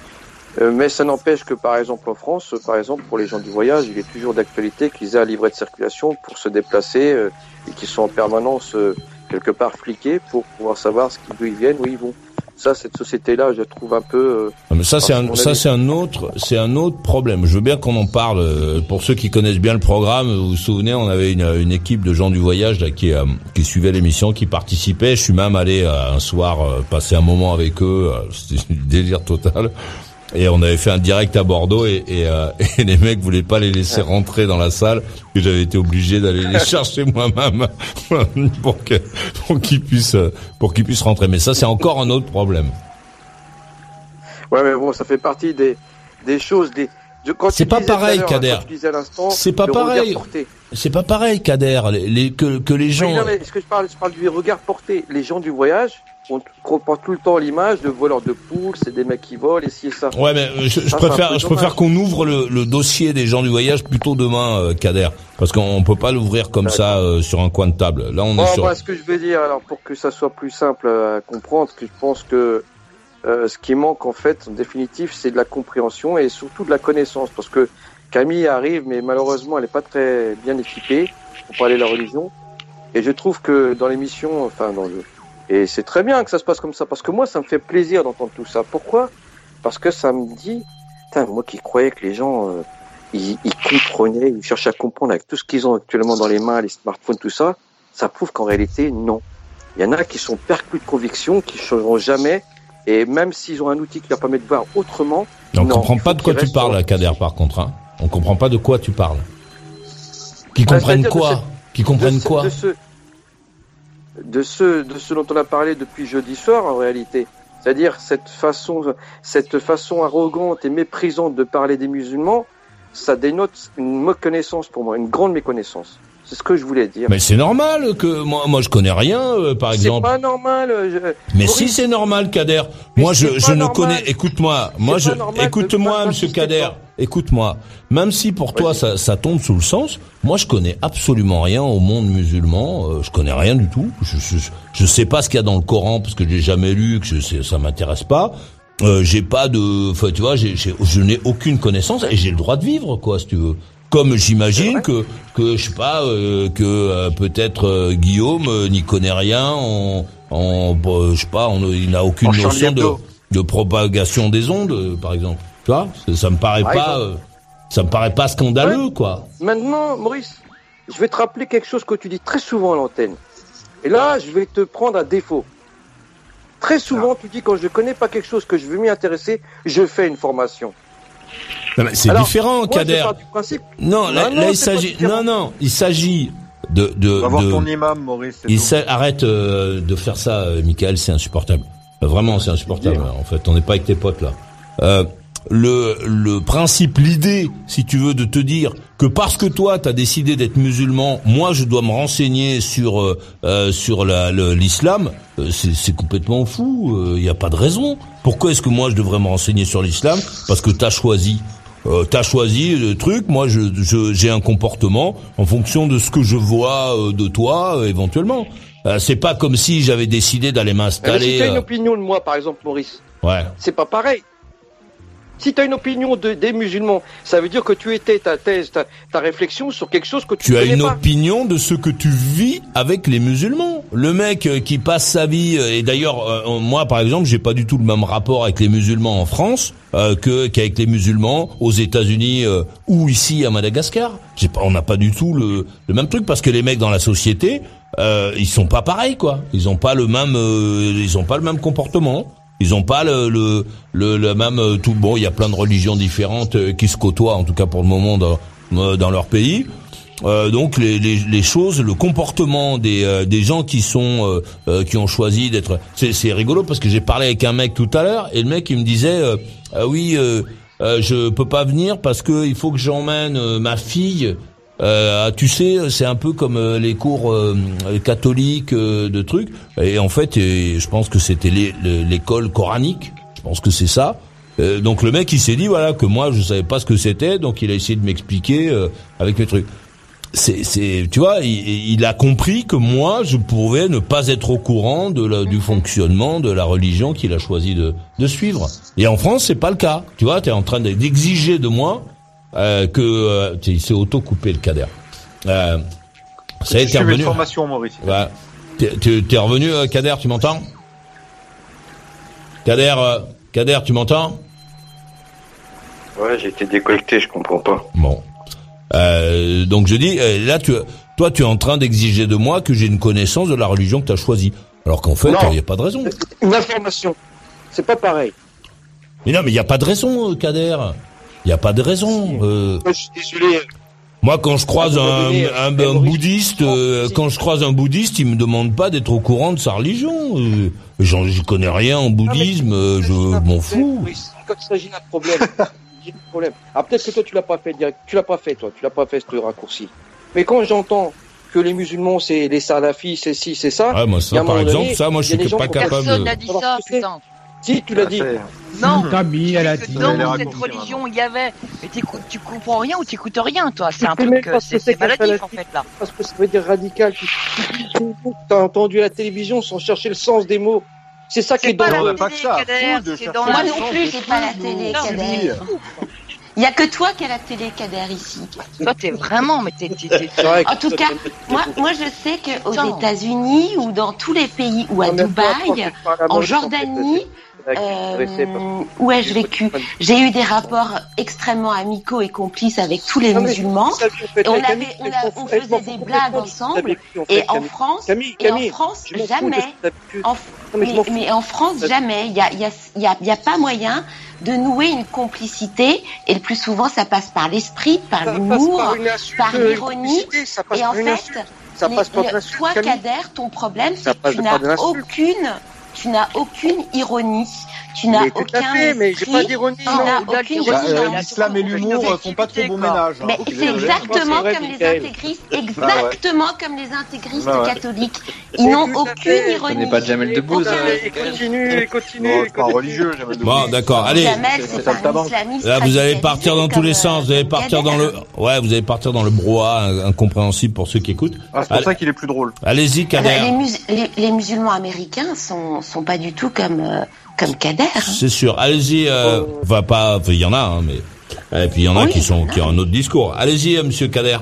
K: Euh, mais ça n'empêche que, par exemple, en France, par exemple, pour les gens du voyage, il est toujours d'actualité qu'ils aient un livret de circulation pour se déplacer euh, et qu'ils sont en permanence euh, quelque part fliqués pour pouvoir savoir ce qu'ils, d'où ils viennent, où ils vont. Ça, cette société-là, je la trouve un peu. euh,
B: Mais ça c'est
K: Ah,
B: un ça c'est un autre c'est un autre problème. Je veux bien qu'on en parle. Pour ceux qui connaissent bien le programme, vous vous souvenez, on avait une, une équipe de gens du voyage là, qui euh, qui suivait l'émission, qui participait. Je suis même allé euh, un soir euh, passer un moment avec eux. C'était un délire total. Et on avait fait un direct à Bordeaux et, et, euh, (laughs) et les mecs voulaient pas les laisser rentrer dans la salle et j'avais été obligé d'aller les (laughs) chercher moi-même (laughs) pour que pour qu'ils puissent pour qu'ils puissent rentrer. Mais ça c'est encore un autre problème.
K: Ouais, mais bon, ça fait partie des, des choses, des. de- quand
B: C'est pas pareil, Kader. C'est pas pareil. C'est pas pareil, Kader. Les, les- que, que les gens.
K: Oui, non, mais ce que je parle, je parle du regard porté? Les gens du voyage, on porte tout le temps l'image de voleurs de poules, c'est des mecs qui volent, et ci et ça.
B: Ouais, mais je, je
K: Ça,
B: préfère, je préfère qu'on ouvre le, le dossier des gens du voyage plutôt demain, euh, Kader, parce qu'on peut pas l'ouvrir comme ça euh, sur un coin de table. Là, on
K: Bon,
B: est sur.
K: moi, ce que je vais dire, alors pour que ça soit plus simple à comprendre, que je pense que euh, ce qui manque en fait, en définitive, c'est de la compréhension et surtout de la connaissance, parce que Camille arrive, mais malheureusement, elle n'est pas très bien équipée pour parler de la religion. Et je trouve que dans l'émission, enfin dans le, et c'est très bien que ça se passe comme ça, parce que moi, ça me fait plaisir d'entendre tout ça. Pourquoi? Parce que ça me dit, putain, moi qui croyais que les gens euh, ils, ils comprenaient, ils cherchaient à comprendre avec tout ce qu'ils ont actuellement dans les mains, les smartphones, tout ça, ça prouve qu'en réalité, non. Il y en a qui sont perclus de conviction, qui ne changeront jamais, et même s'ils ont un outil qui leur permet de voir autrement,
B: on
K: non,
B: comprend pas de quoi tu parles, Kader, par contre. Hein. On comprend pas de quoi tu parles. Qui
K: Bah,
B: comprennent quoi? Qui comprennent quoi?
K: De ce, de ce dont on a parlé depuis jeudi soir en réalité. C'est-à-dire cette façon cette façon arrogante et méprisante de parler des musulmans, ça dénote une méconnaissance pour moi, une grande méconnaissance. C'est ce que je voulais dire.
B: Mais c'est normal que moi, moi, je connais rien, euh, par
K: C'est
B: exemple.
K: pas normal. euh, je-
B: Mais
K: Maurice,
B: si c'est normal, Kader.
K: Mais
B: Moi, je,
K: c'est
B: je ne connais. Écoute-moi. Moi,
K: C'est
B: je. Écoute-moi, Monsieur Kader. Écoute-moi. Même si pour toi ça, ça tombe sous le sens, moi, je connais absolument rien au monde musulman. euh, je connais rien du tout. Je, je, je sais pas ce qu'il y a dans le Coran parce que je l'ai jamais lu, que je, sais- ça m'intéresse pas. Euh, j'ai pas de. Enfin, tu vois, j'ai, j'ai- je n'ai aucune connaissance et j'ai le droit de vivre, quoi, si tu veux. Comme j'imagine que que je sais pas euh, que euh, peut-être euh, Guillaume euh, n'y connaît rien en en bon, je sais pas on, il n'a aucune
D: En
B: notion de propagation des ondes par exemple. Tu vois ça, ça me paraît
K: Par
B: pas euh, ça me paraît pas scandaleux quoi.
K: Maintenant, Maurice, je vais te rappeler quelque chose que tu dis très souvent à l'antenne. Et là, je vais te prendre à défaut. Très souvent, tu dis quand je ne connais pas quelque chose que je veux m'y intéresser, je fais une formation.
B: C'est différent, Kader.
K: pars du principe-
B: Non, là,
K: Non,
B: là, il s'agit. Non, non, il s'agit de. de,
D: Va voir
B: de-
D: ton imam, Maurice.
B: il arrête euh, de faire ça, euh, Michael, c'est insupportable. Vraiment, c'est insupportable. En fait, on n'est pas avec tes potes là. Euh, le, le principe, l'idée, si tu veux, de te dire que parce que toi, tu as décidé d'être musulman, moi, je dois me renseigner sur euh, euh, sur l'islam, euh, c'est complètement fou. Il n'y a pas de raison. Pourquoi est-ce que moi, je devrais me renseigner sur l'islam? Parce que tu as choisi. Euh, t'as choisi le truc, moi je je- j'ai un comportement en fonction de ce que je vois euh, de toi euh, éventuellement. Euh, c'est pas comme si j'avais décidé d'aller
K: Eh
B: m'installer.
K: si tu as une
B: euh,
K: opinion de moi, par exemple, Maurice,
B: ouais.
K: c'est pas pareil. Si tu as une opinion de, des musulmans, ça veut dire que tu étais ta thèse, ta, ta réflexion sur quelque chose que tu,
B: Tu as une
K: pas.
B: opinion de ce que tu vis avec les musulmans. Le mec euh, qui passe sa vie euh, et d'ailleurs euh, moi par exemple, j'ai pas du tout le même rapport avec les musulmans en France euh, que qu'avec les musulmans aux États-Unis euh, ou ici à Madagascar. Pas on n'a pas du tout le, le même truc parce que les mecs dans la société, euh, ils sont pas pareils quoi. Ils ont pas le même euh, ils ont pas le même comportement. Ils ont pas le le le, même euh, tout bon. Il y a plein de religions différentes euh, qui se côtoient en tout cas pour le moment dans euh, dans leur pays. Donc les, les, choses, le comportement des, des gens qui sont qui ont choisi d'être, c'est, rigolo parce que j'ai parlé avec un mec tout à l'heure et le mec il me disait ah oui je peux pas venir parce que il faut que j'emmène ma fille. Euh, tu sais, c'est un peu comme euh, les cours euh, catholiques euh, de trucs. Et en fait, je pense que c'était l'école coranique. Je pense que c'est ça. Donc le mec il s'est dit voilà que moi je savais pas ce que c'était, donc il a essayé de m'expliquer avec les trucs c'est, tu vois, il, a compris que moi, je pouvais ne pas être au courant du fonctionnement de la religion qu'il a choisi de, de suivre. Et en France, c'est pas le cas. Tu vois, tu es en train d'exiger de moi euh, que euh, tu sais, il s'est auto-coupé le cader. Euh, ça y est, t'es revenu.
D: formation, Maurice.
B: Ouais. T'es, revenu, euh, Kader, tu m'entends? Kader, euh, Kader, tu m'entends?
L: Ouais, j'ai été déconnecté, je comprends pas.
B: Bon. Euh, donc je dis, euh, là, tu, toi, tu es en train d'exiger de moi que j'ai une connaissance de la religion que tu as choisie. Alors qu'en fait, il n'y a pas de raison.
K: Une information. C'est pas pareil.
B: Mais non, mais il n'y a pas de raison, euh, Kader. Il n'y a pas de raison. Euh,
K: Moi, je suis désolé.
B: moi, quand je croise
K: À un
B: un,
K: donné,
B: un, bouddhiste, euh, quand je croise un bouddhiste, il me demande pas d'être au courant de sa religion. Euh, j'en- je connais rien en bouddhisme, euh, je m'en fous.
K: Quand il s'agit d'un problème, problème. Ah, peut-être que toi, tu l'as pas fait direct. Tu l'as pas fait, toi. Tu l'as pas fait, ce raccourci. Mais quand j'entends que les musulmans, c'est les salafis, c'est ci, c'est ça.
B: Ouais, moi, ça, par exemple,
K: donné,
B: ça, moi, je suis pas capable.
I: Personne n'a dit
K: Alors,
I: ça,
K: tu sais,
I: putain.
K: Si, tu l'as dit.
I: Non.
F: Camille, elle a dit.
I: Dans
D: Elle
I: cette religion, il y avait. Mais t'écoutes- tu comprends rien ou t'écoutes rien, toi. C'est un truc, c'est maladif, en fait, là.
K: Parce que ça veut dire radical. Tu as entendu la télévision sans chercher le sens des mots. C'est ça qui est
I: C'est pas la
K: dangereux.
D: pas
I: c'est dans
D: le
J: Moi non plus, j'ai pas la télé, Kader. Il y a que toi qui as la télé, Kader, ici.
I: Toi, t'es vraiment, mais t'es,
J: En tout cas,
K: t'as-
J: moi, moi, je sais qu'aux. États-Unis ou dans tous les pays ou à Dubaï,
K: que par la
J: en Jordanie, euh, où ai-je vécu J'ai eu des rapports extrêmement amicaux et complices avec tous les musulmans. Et on, avait, on, a- faisait des blagues ensemble. Et en. France, et en France, jamais. En-
K: mais
J: en France, jamais. Il y a, y, a, y, a, il y a pas moyen de nouer une complicité. Et le plus souvent, ça passe par l'esprit, par l'humour,
K: par
J: l'ironie. Et en fait.
K: Ça
J: les-
K: passe par
J: le-
K: une insulte,
J: toi. Kader, ton problème, c'est que tu n'as aucune, tu n'as aucune ironie. Tu n'as
K: Mais tout à
J: aucun
K: fait, mais j'ai
J: esprit.
K: pas d'ironie.
D: Bah, euh, L'islam et l'humour euh, font pas trop bon ménage. hein.
J: Mais c'est
D: désolé.
J: exactement comme les intégristes,
D: Ah ouais.
J: exactement comme les intégristes
D: Ah ouais.
J: catholiques. Ils n'ont aucune ironie.
G: n'est pas Jamel Debbouze.
J: Aucun
G: hein.
K: Continue, continue.
D: Pas religieux, Jamel Debbouze.
B: Bon, d'accord. Allez, Là, vous allez partir dans tous les
J: euh,
B: sens. Vous allez
J: comme
B: partir dans le, ouais, vous allez partir dans le brouhaha in- incompréhensible pour ceux qui écoutent.
D: Ah, c'est pour ça qu'il est plus drôle.
B: Allez-y,
J: Ah
B: Kader.
J: les musulmans américains sont, sont pas du tout comme, euh, comme Kader. hein.
B: C'est sûr. Allez-y. Euh, enfin, pas. enfin, Il y en a, hein, mais. Et puis il y en a
J: Oui,
B: qui sont qui ont un autre discours. Allez-y, euh, Monsieur Kader.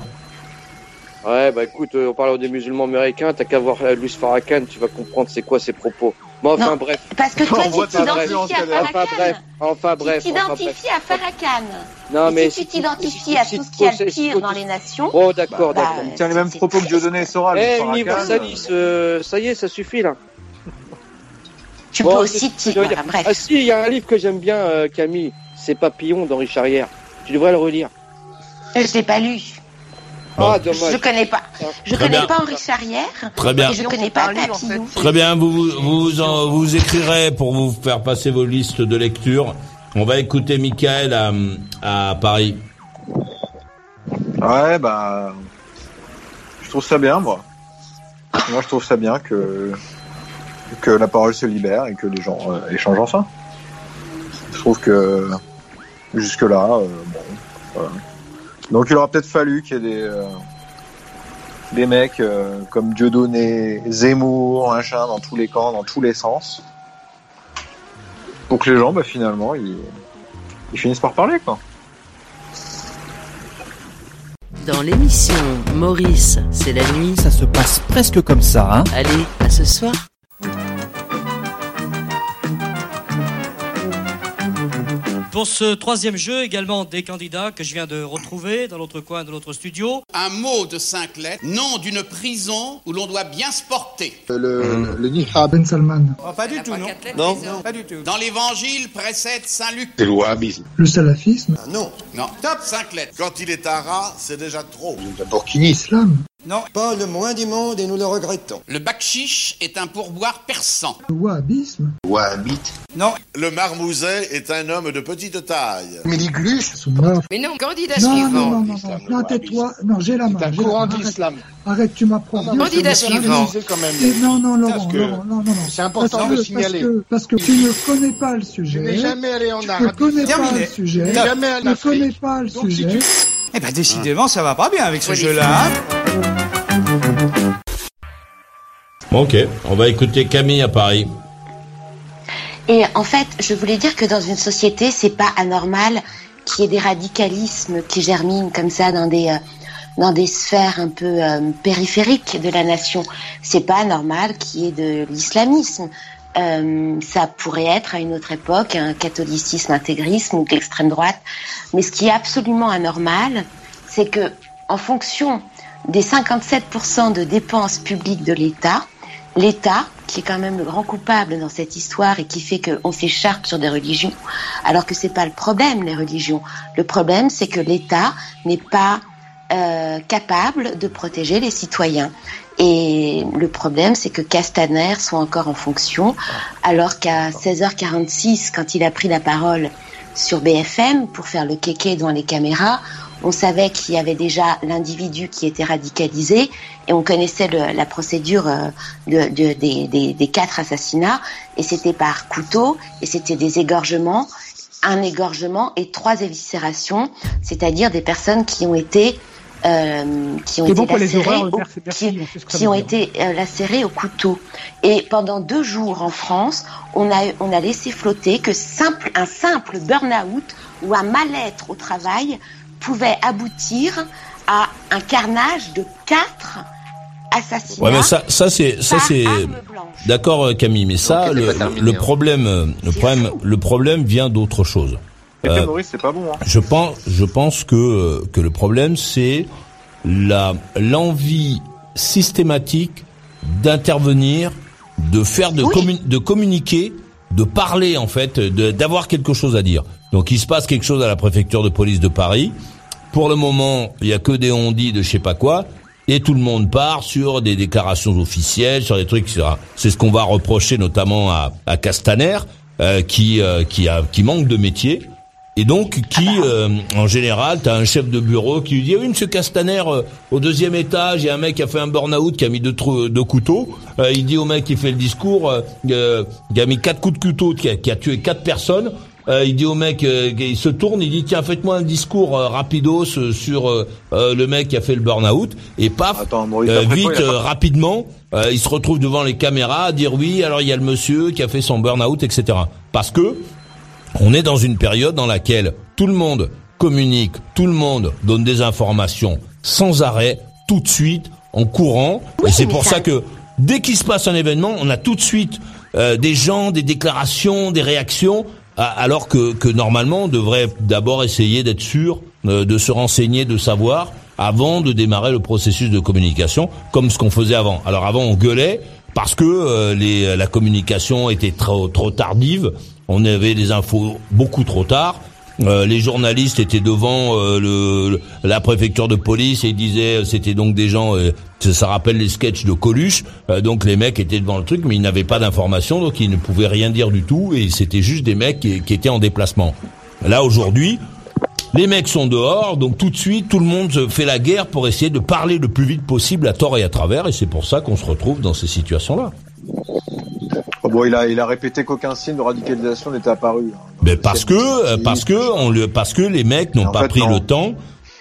K: Ouais, bah écoute, euh, on parle des musulmans américains, t'as qu'à voir Louis Farrakhan, tu vas comprendre c'est quoi ses propos. Bon, enfin
J: Non,
K: bref.
J: Parce que toi,
K: Enfin,
J: tu
K: bref,
J: t'identifies à
K: Enfin bref,
J: Farrakhan.
K: enfin bref.
J: Tu
K: enfin bref.
J: t'identifies à Farrakhan.
K: Non, mais
J: si tu t'identifies à tout ce qu'il y a de pire dans les nations,
K: Oh, d'accord,
J: bah,
K: d'accord.
D: Il tient les mêmes propos que Dieudonné et Soral.
K: Eh, Salis, euh, ça y est, ça suffit là.
J: Tu
K: Bon,
J: peux aussi... bref.
K: Ah si, il y a un livre que j'aime bien, euh, Camille. C'est Papillon d'Henri Charrière. Tu devrais le relire.
J: Je l'ai pas lu.
K: Ah,
J: Je
K: dommage.
J: connais pas. Je
B: Très
J: connais
B: bien.
J: pas Henri Charrière.
B: Très bien.
J: Et je connais pas Papillon.
B: Très bien, vous vous, vous, en- vous écrirez pour vous faire passer vos listes de lecture. On va écouter Michael à, à Paris.
D: Ouais, bah. Je trouve ça bien, moi. Moi, je trouve ça bien que. Que la parole se libère et que les gens euh, échangent enfin. Je trouve que. jusque-là, euh, bon. voilà. Donc, il aura peut-être fallu qu'il y ait des. euh, des mecs euh, comme Dieudonné, Zemmour, machin, dans tous les camps, dans tous les sens. Pour que les gens, bah, finalement, ils, ils finissent par parler, quoi.
M: Dans l'émission Maurice, c'est la nuit.
N: Ça se passe presque comme ça, hein
M: Allez, à ce soir.
O: Pour ce troisième jeu, également des candidats que je viens de retrouver dans l'autre coin de notre studio.
P: Un mot de cinq lettres, nom d'une prison où l'on doit bien se porter.
Q: Le, le Nihra Ben Salman.
O: Oh, pas du tout, non
P: Non.
O: Pas du tout.
P: Dans l'évangile précède Saint Luc.
Q: C'est le wahhabisme.
P: Le salafisme Non. Non. Top cinq lettres.
Q: Quand il est un rat, c'est déjà trop. D'abord Islam.
P: Non. Pas le moins du monde et nous le regrettons. Le bakchiche est un pourboire persan.
Q: Le wahhabisme. Wahhabite.
P: Non.
Q: Le marmouset est un homme de petite taille.
R: Mais les gluches
Q: sont morts.
R: Mais non, candidat
Q: Non,
R: suivant.
Q: non, non,
R: non,
Q: non, non, tais-toi. Non, j'ai la main.
R: C'est un
Q: j'ai la
R: courant l'islam.
Q: Arrête, tu m'apprends.
R: Candidat
Q: c'est
R: suivant.
Q: Non, non, Laurent,
R: que
Q: Laurent, non, non, non.
R: c'est important
Q: Parce
R: de signaler.
Q: Parce que, parce que tu ne connais pas le sujet.
R: Je n'ai jamais allé en
Q: tu
R: Arabie
Q: ne connais pas le sujet. Tu ne connais pas le
R: Donc, si
Q: sujet.
O: Eh ben décidément, ça va pas bien avec ce jeu-là.
B: Ok, on va écouter Camille à Paris.
J: Et en fait, je voulais dire que dans une société, c'est pas anormal qu'il y ait des radicalismes qui germinent comme ça dans des euh, dans des sphères un peu euh, périphériques de la nation. C'est pas anormal qu'il y ait de l'islamisme. Euh, ça pourrait être à une autre époque un catholicisme intégrisme ou de l'extrême droite. Mais ce qui est absolument anormal, c'est que en fonction des 57% de dépenses publiques de l'État, l'État, qui est quand même le grand coupable dans cette histoire et qui fait qu'on s'écharpe sur des religions, alors que c'est pas le problème, les religions. Le problème, c'est que l'État n'est pas euh, capable de protéger les citoyens. Et le problème, c'est que Castaner soit encore en fonction, alors qu'à 16h46, quand il a pris la parole sur BFM pour faire le kéké devant les caméras, on savait qu'il y avait déjà l'individu qui était radicalisé et on connaissait le- la procédure euh, de- de- des, des- des quatre assassinats et c'était par couteau et c'était des égorgements, un égorgement et trois éviscérations, c'est-à-dire des personnes qui ont été euh, qui ont été
F: bon
J: lacérées au-
F: merci, merci,
J: qui,
F: on sait ce que ça
J: qui
F: veut
J: ont
F: dire.
J: été euh, lacérés au couteau. Et pendant deux jours en France, on a, on a laissé flotter que simple, un simple burn-out ou un mal-être au travail pouvait aboutir à un carnage de quatre assassinats.
B: Ouais, mais ça, ça c'est, ça c'est, d'accord, euh, Camille, mais ça, le,
H: hein.
B: problème, euh, le problème, le problème vient d'autre chose. Euh,
D: Maurice, c'est pas bon, hein.
B: je pense, je pense que euh, que le problème c'est la l'envie systématique d'intervenir, de faire de, de communiquer, de parler en fait, d'avoir quelque chose à dire. Donc il se passe quelque chose à la préfecture de police de Paris. Pour le moment, il y a que des ondits de je sais pas quoi. Et tout le monde part sur des déclarations officielles, sur des trucs. C'est ce qu'on va reprocher notamment à, à Castaner, euh, qui euh, qui a qui manque de métier. Et donc, qui, euh, en général, t'as un chef de bureau qui lui dit, oui, monsieur Castaner, euh, au deuxième étage, il y a un mec qui a fait un burn-out, qui a mis deux, deux couteaux. Euh, il dit au mec qui fait le discours, euh, euh, qui a mis quatre coups de couteau, qui a, qui a tué quatre personnes. Euh, il dit au mec, euh, il se tourne, il dit, tiens, faites-moi un discours euh, rapidos euh, sur euh, euh, le mec qui a fait le burn-out. Et paf, euh, vite,
D: quoi, il a pas-
B: euh, rapidement, euh, il se retrouve devant les caméras à dire, oui, alors il y a le monsieur qui a fait son burn-out, etc. Parce que on est dans une période dans laquelle tout le monde communique, tout le monde donne des informations sans arrêt, tout de suite, en courant. et c'est pour
J: ça-
B: ça que dès qu'il se passe un événement, on a tout de suite euh, des gens, des déclarations, des réactions, alors que, que normalement on devrait d'abord essayer d'être sûr, euh, de se renseigner, de savoir avant de démarrer le processus de communication, comme ce qu'on faisait avant. Alors avant on gueulait parce que euh, les, la communication était trop, trop tardive, on avait des infos beaucoup trop tard. Euh, les journalistes étaient devant euh, le, la préfecture de police et disaient euh, c'était donc des gens euh, ça, ça rappelle les sketchs de Coluche euh, donc les mecs étaient devant le truc mais ils n'avaient pas d'informations donc ils ne pouvaient rien dire du tout et c'était juste des mecs qui, qui étaient en déplacement. Là aujourd'hui les mecs sont dehors, donc tout de suite, tout le monde fait la guerre pour essayer de parler le plus vite possible à tort et à travers, et c'est pour ça qu'on se retrouve dans ces situations-là.
D: Oh, bon, il a, il a répété qu'aucun signe de radicalisation n'était apparu. hein.
B: Mais parce que, euh, parce que, on le, parce que les mecs n'ont pas
D: fait,
B: pris
D: non.
B: le temps,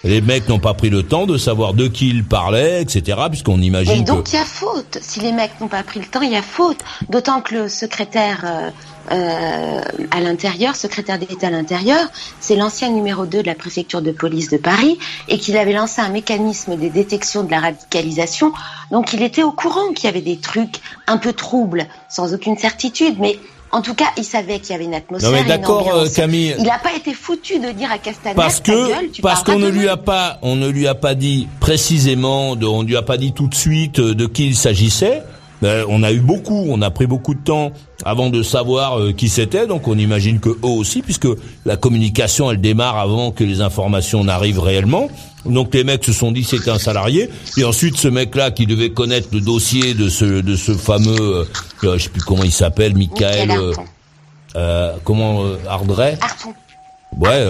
B: les mecs n'ont pas pris le temps de savoir de qui ils parlaient, etc. Puisqu'on
J: Et
B: imagine que.
J: donc il y a faute. Si les mecs n'ont pas pris le temps, il y a faute. D'autant que le secrétaire euh, euh, à l'intérieur, secrétaire d'État à l'intérieur, c'est l'ancien numéro 2 de la préfecture de police de Paris et qu'il avait lancé un mécanisme de détection de la radicalisation. Donc il était au courant qu'il y avait des trucs un peu troubles, sans aucune certitude, mais en tout cas, il savait qu'il y avait une atmosphère.
B: Non, mais d'accord, euh, Camille.
J: Il n'a pas été foutu de dire à Castaner
B: Parce que
J: gueule, tu
B: parce qu'on ne lui a pas on ne lui a pas dit précisément de, on lui a pas dit tout de suite euh, de qui il s'agissait. Euh, on a eu beaucoup, on a pris beaucoup de temps avant de savoir euh, qui c'était, donc on imagine que eux aussi, puisque la communication elle démarre avant que les informations n'arrivent réellement. Donc les mecs se sont dit c'était un salarié, et ensuite ce mec-là qui devait connaître le dossier de ce de ce fameux, euh, euh, je sais plus comment il s'appelle, Michael, euh, euh, comment euh, Ardray
J: Harton.
B: Ouais.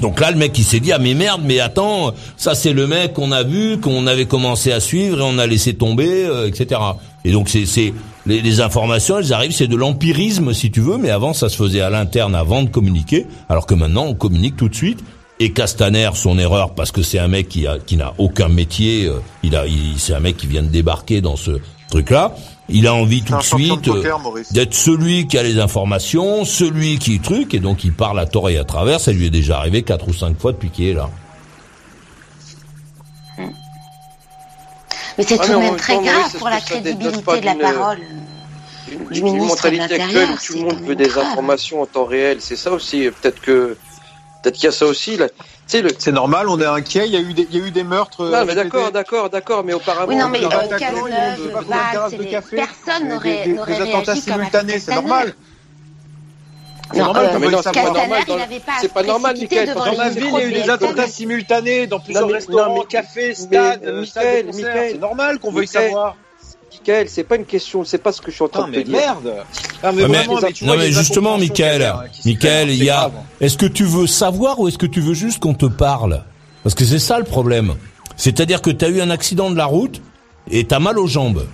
B: Donc là, le mec, il s'est dit ah mais merde, mais attends, ça c'est le mec qu'on a vu, qu'on avait commencé à suivre et on a laissé tomber, euh, etc. Et donc c'est c'est les, les informations, elles arrivent, c'est de l'empirisme si tu veux, mais avant ça se faisait à l'interne avant de communiquer, alors que maintenant on communique tout de suite. Et Castaner, son erreur, parce que c'est un mec qui a qui n'a aucun métier, euh, il a, c'est un mec qui vient de débarquer dans ce truc-là. Il a envie tout de suite euh, d'être celui qui a les informations, celui qui truc, et donc il parle à tort et à travers. Ça lui est déjà arrivé quatre ou cinq fois depuis qu'il est là.
J: Mais c'est
K: Ah,
J: tout de même très
K: temps,
J: grave pour la crédibilité de la parole
K: Une-
J: du
K: une
J: ministre de
K: mentalité actuelle
J: l'Intérieur.
K: où tout le monde veut des
J: grave.
K: informations en temps réel. C'est ça aussi. Peut-être que peut-être qu'il y a ça aussi. Là. Tu sais, le...
D: C'est normal, on est inquiet. Il y a eu des, il y a eu des meurtres.
K: Non,
D: euh,
K: mais d'accord, d'accord, d'accord. Mais auparavant,
J: Oui, non, mais euh, Cazeneuve,
D: de café.
J: personne n'aurait
D: des-
J: n'aurait
D: des attentats
J: réagi
D: simultanés, c'est normal. C'est normal
J: euh,
K: mais non, c'est pas normal. C'est pas normal,
J: devant
D: Dans ma ville, il y a eu des attentats simultanés dans plusieurs restaurants, cafés, stades, euh.
K: Mickaël,
D: C'est normal qu'on veuille savoir.
K: Michael, c'est pas une question. C'est pas ce que je suis en train de te dire.
D: merde. Mais
B: Ouais, mais-
D: vraiment, mais tu
B: non
D: vois,
B: mais justement, Michael, Michael, il y a. Est-ce que tu veux savoir ou est-ce que tu veux juste qu'on te parle? Parce que c'est ça le problème. C'est-à-dire que tu as eu un accident de la route et t'as mal aux jambes.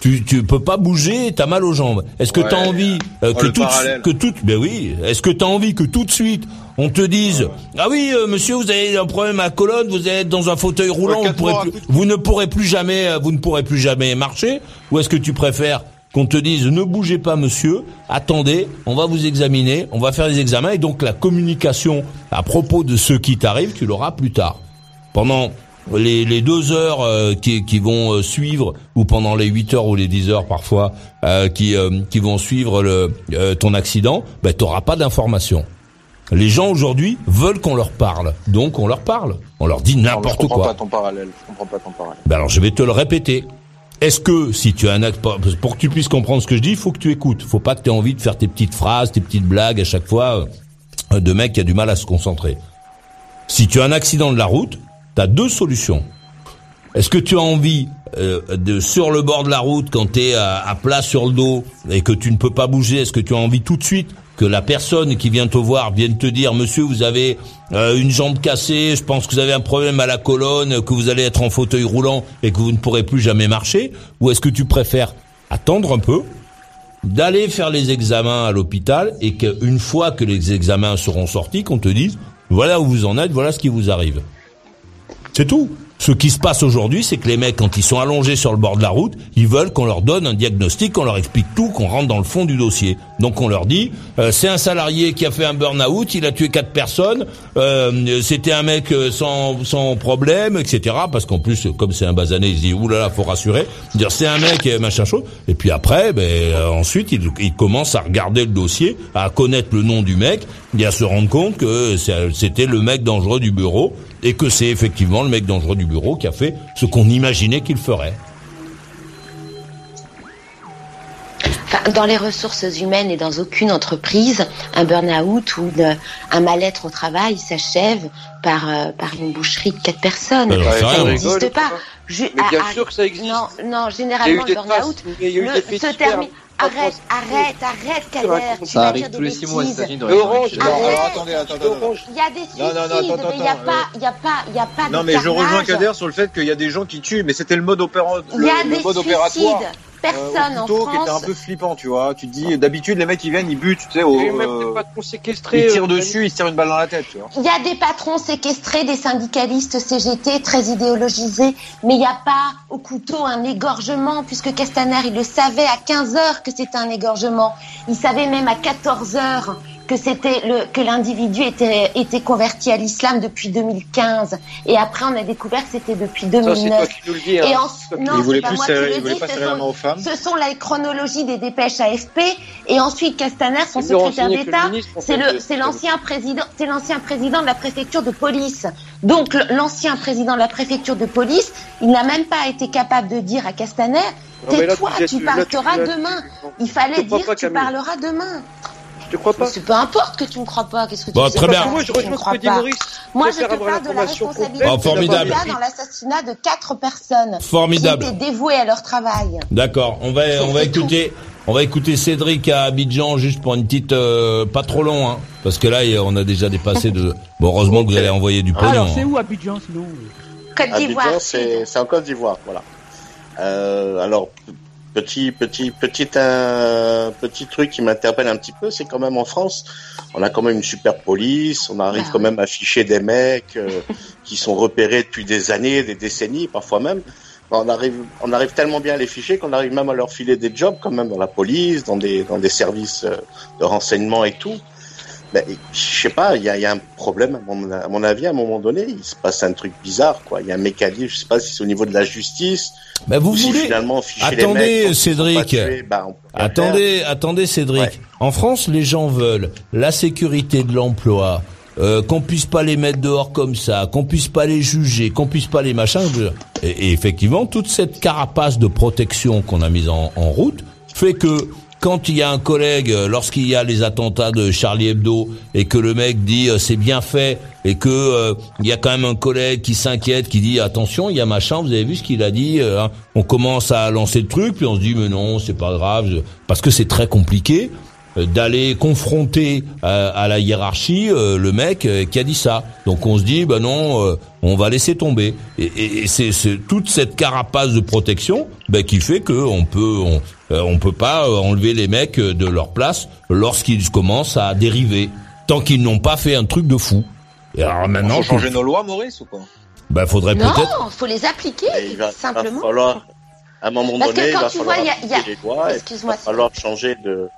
B: Tu tu peux pas bouger, t'as mal aux jambes. Est-ce que
D: Ouais.
B: t'as envie euh, que tout que tout ben oui, est-ce que t'as envie que tout de suite on te dise ah oui euh, monsieur vous avez un problème à la colonne, vous êtes dans un fauteuil roulant,
D: mois,
B: plus- vous ne pourrez plus jamais euh, vous ne pourrez plus jamais marcher ou est-ce que tu préfères qu'on te dise ne bougez pas monsieur, attendez, on va vous examiner, on va faire des examens et donc la communication à propos de ce qui t'arrive, tu l'auras plus tard. Pendant les, les deux heures euh, qui, qui vont euh, suivre, ou pendant les 8 heures ou les 10 heures parfois, euh, qui, euh, qui vont suivre le, euh, ton accident, ben, tu n'auras pas d'informations. Les gens aujourd'hui veulent qu'on leur parle, donc on leur parle. On leur dit n'importe
D: comprends
B: quoi.
D: pas ton parallèle. Je comprends pas ton parallèle.
B: Ben alors je vais te le répéter. Est-ce que si tu as un acte pour que tu puisses comprendre ce que je dis, il faut que tu écoutes. Faut pas que tu aies envie de faire tes petites phrases, tes petites blagues à chaque fois euh, de mec qui a du mal à se concentrer. Si tu as un accident de la route, tu as deux solutions. Est-ce que tu as envie euh, de sur le bord de la route quand tu es à, à plat sur le dos et que tu ne peux pas bouger, est-ce que tu as envie tout de suite que la personne qui vient te voir vienne te dire monsieur vous avez euh, une jambe cassée, je pense que vous avez un problème à la colonne, que vous allez être en fauteuil roulant et que vous ne pourrez plus jamais marcher ou est-ce que tu préfères attendre un peu d'aller faire les examens à l'hôpital et qu'une fois que les examens seront sortis qu'on te dise voilà où vous en êtes, voilà ce qui vous arrive. C'est tout. Ce qui se passe aujourd'hui, c'est que les mecs, quand ils sont allongés sur le bord de la route, ils veulent qu'on leur donne un diagnostic, qu'on leur explique tout, qu'on rentre dans le fond du dossier. Donc on leur dit, euh, c'est un salarié qui a fait un burn-out, il a tué quatre personnes, euh, c'était un mec euh, sans, sans problème, etc. Parce qu'en plus, comme c'est un basané, il se dit, oulala, faut rassurer. Dire, c'est un mec, machin chose. Et puis après, ben, ensuite, il, il commence à regarder le dossier, à connaître le nom du mec, et à se rendre compte que c'était le mec dangereux du bureau, et que c'est effectivement le mec dangereux du bureau qui a fait ce qu'on imaginait qu'il ferait.
J: Enfin, dans les ressources humaines et dans aucune entreprise, un burn-out ou le- un mal-être au travail s'achève par, euh, par une boucherie de quatre personnes. Ça n'existe pas. Je-
K: Mais bien
J: ah,
K: sûr que ça existe.
J: Non, non,
K: a
J: généralement le burn-out
K: a
J: se termine. Arrête, arrête, arrête, Kader. tu
G: Ça arrive
J: dire
G: tous
J: des
G: les six mois
K: Orange,
G: banques.
D: Non,
J: Arrête.
D: alors attendez, attendez.
J: Il y a des suicides,
D: Non, non, non, attends,
J: mais il n'y a
D: attends,
J: pas,
D: euh,
J: il y a pas, il y a pas
D: Non, mais je rejoins. Kader sur le fait qu'il y a des gens qui tuent, mais c'était le mode opéra,
J: Il y a des suicides. Personne
D: euh,
J: en
D: au couteau qui était un
J: France.
D: peu flippant, tu vois. Tu te dis, d'habitude, les mecs, ils viennent, ils butent, tu sais, au,
K: Il y a eu même
D: euh,
K: des patrons séquestrés.
D: ils tirent
K: euh,
D: dessus, ils se tirent une balle dans la tête, tu vois.
J: Il y a des patrons séquestrés, des syndicalistes CGT très idéologisés, mais il n'y a pas au couteau un égorgement, puisque Castaner, il le savait à 15 heures que c'était un égorgement. Il savait même à 14 heures que c'était le que l'individu était était converti à l'islam depuis 2015 et après on a découvert que c'était depuis
K: Ça, c'est toi
J: 2009
K: qui nous le dis. hein.
J: et en... Non,
D: Il voulait
J: pas
D: plus
J: moi
D: serrer-
J: qui
D: il
J: le
D: voulait
J: dis,
D: pas
J: ce
D: serrer la
J: sont-
D: main aux femmes.
J: Ce sont la chronologie des dépêches AFP et ensuite Castaner, son secrétaire d'État, c'est le, c'est l'ancien président, c'est l'ancien président de la préfecture de police. Donc l'ancien président de la préfecture de police, il n'a même pas été capable de dire à Castaner, tais-toi,
K: tu-
J: tu
K: là, tu-
J: parleras
K: là, tu-
J: demain. Il fallait dire,
K: pas,
J: tu parleras demain.
K: Je te crois pas.
J: C'est peu importe que tu me crois pas. Qu'est-ce que tu
B: Bon,
J: sais
B: très bien.
K: Moi, je rejoins ce
J: crois
K: que dit
J: pas.
K: Maurice.
J: Moi, je te parle de la responsabilité
B: Oh, formidable.
J: l'État dans l'assassinat de quatre personnes
B: Formidable.
J: qui étaient dévouées à leur travail.
B: D'accord, on va on va écouter on va écouter Cédric à Abidjan juste pour une petite euh, pas trop long hein parce que là on a déjà dépassé de bon heureusement que vous allez envoyer du
F: Ah,
B: pognon.
F: alors c'est
B: hein.
F: où Abidjan sinon
J: Côte d'Ivoire.
H: Abidjan, c'est c'est en Côte d'Ivoire, voilà. Euh, alors petit petit petit un petit truc qui m'interpelle un petit peu, c'est quand même en France, on a quand même une super police, on arrive
J: Bah
H: quand même à afficher des mecs euh, (laughs) qui sont repérés depuis des années, des décennies, parfois même. On arrive, on arrive tellement bien à les ficher qu'on arrive même à leur filer des jobs quand même dans la police, dans des dans des services euh, de renseignement et tout. Ben, je sais pas, il y a, y a un problème à mon, à mon avis. À un moment donné, il se passe un truc bizarre, quoi. Il y a un mécanisme, je sais pas si c'est au niveau de la justice.
B: Ben, vous
H: si
B: voulez
H: finalement ficher les
B: Attendez,
H: mecs,
B: Cédric.
H: ben,
B: Attendez, attendez Cédric.
H: Ouais.
B: En France, les gens veulent la sécurité de l'emploi, euh, qu'on puisse pas les mettre dehors comme ça, qu'on puisse pas les juger, qu'on puisse pas les machins. Et, et effectivement, toute cette carapace de protection qu'on a mise en, en route fait que quand il y a un collègue, euh, lorsqu'il y a les attentats de Charlie Hebdo et que le mec dit euh, c'est bien fait et que euh, il y a quand même un collègue qui s'inquiète, qui dit attention, il y a machin, vous avez vu ce qu'il a dit, hein. on commence à lancer le truc, puis on se dit mais non, c'est pas grave, parce que c'est très compliqué d'aller confronter euh, à la hiérarchie euh, le mec euh, qui a dit ça. Donc on se dit bah non, euh, on va laisser tomber. Et, et- et c'est c'est toute cette carapace de protection bah, qui fait que on peut on, euh, on peut pas euh, enlever les mecs euh, de leur place lorsqu'ils commencent à dériver tant qu'ils n'ont pas fait un truc de fou. Et alors maintenant,
D: Faut changer nos lois, Maurice, ou quoi?
B: Bah faudrait
J: Non,
B: peut-être.
J: faut les appliquer
H: Il va, va
J: simplement.
H: falloir, à un moment
J: Parce que
H: donné, il va
J: tu
H: falloir
J: vois, y a- il y a-
H: appliquer les lois et puis il
J: Excuse-moi,
H: va falloir changer de.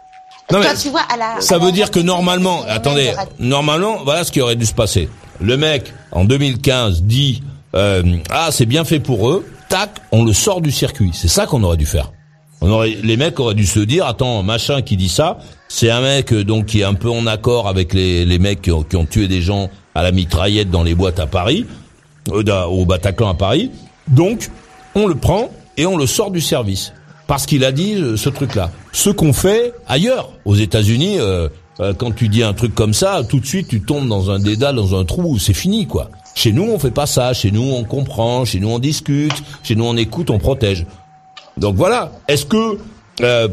B: Non, mais
J: Quand tu vois à la,
B: Ça
J: à la-
B: veut dire que normalement, attendez, normalement, voilà ce qui aurait dû se passer. Le mec, en 2015, dit euh, ah c'est bien fait pour eux, tac, on le sort du circuit. C'est ça qu'on aurait dû faire. On aurait, les mecs auraient dû se dire attends machin qui dit ça, c'est un mec euh, donc qui est un peu en accord avec les, les mecs qui ont, qui ont tué des gens à la mitraillette dans les boîtes à Paris, euh, au Bataclan à Paris. Donc on le prend et on le sort du service parce qu'il a dit euh, ce truc-là. Ce qu'on fait ailleurs, aux États-Unis, euh, euh, quand tu dis un truc comme ça, tout de suite tu tombes dans un dédale, dans un trou, c'est fini quoi. Chez nous, on fait pas ça. Chez nous, on comprend. Chez nous, on discute. Chez nous, on écoute, on protège. Donc voilà. Est-ce que euh,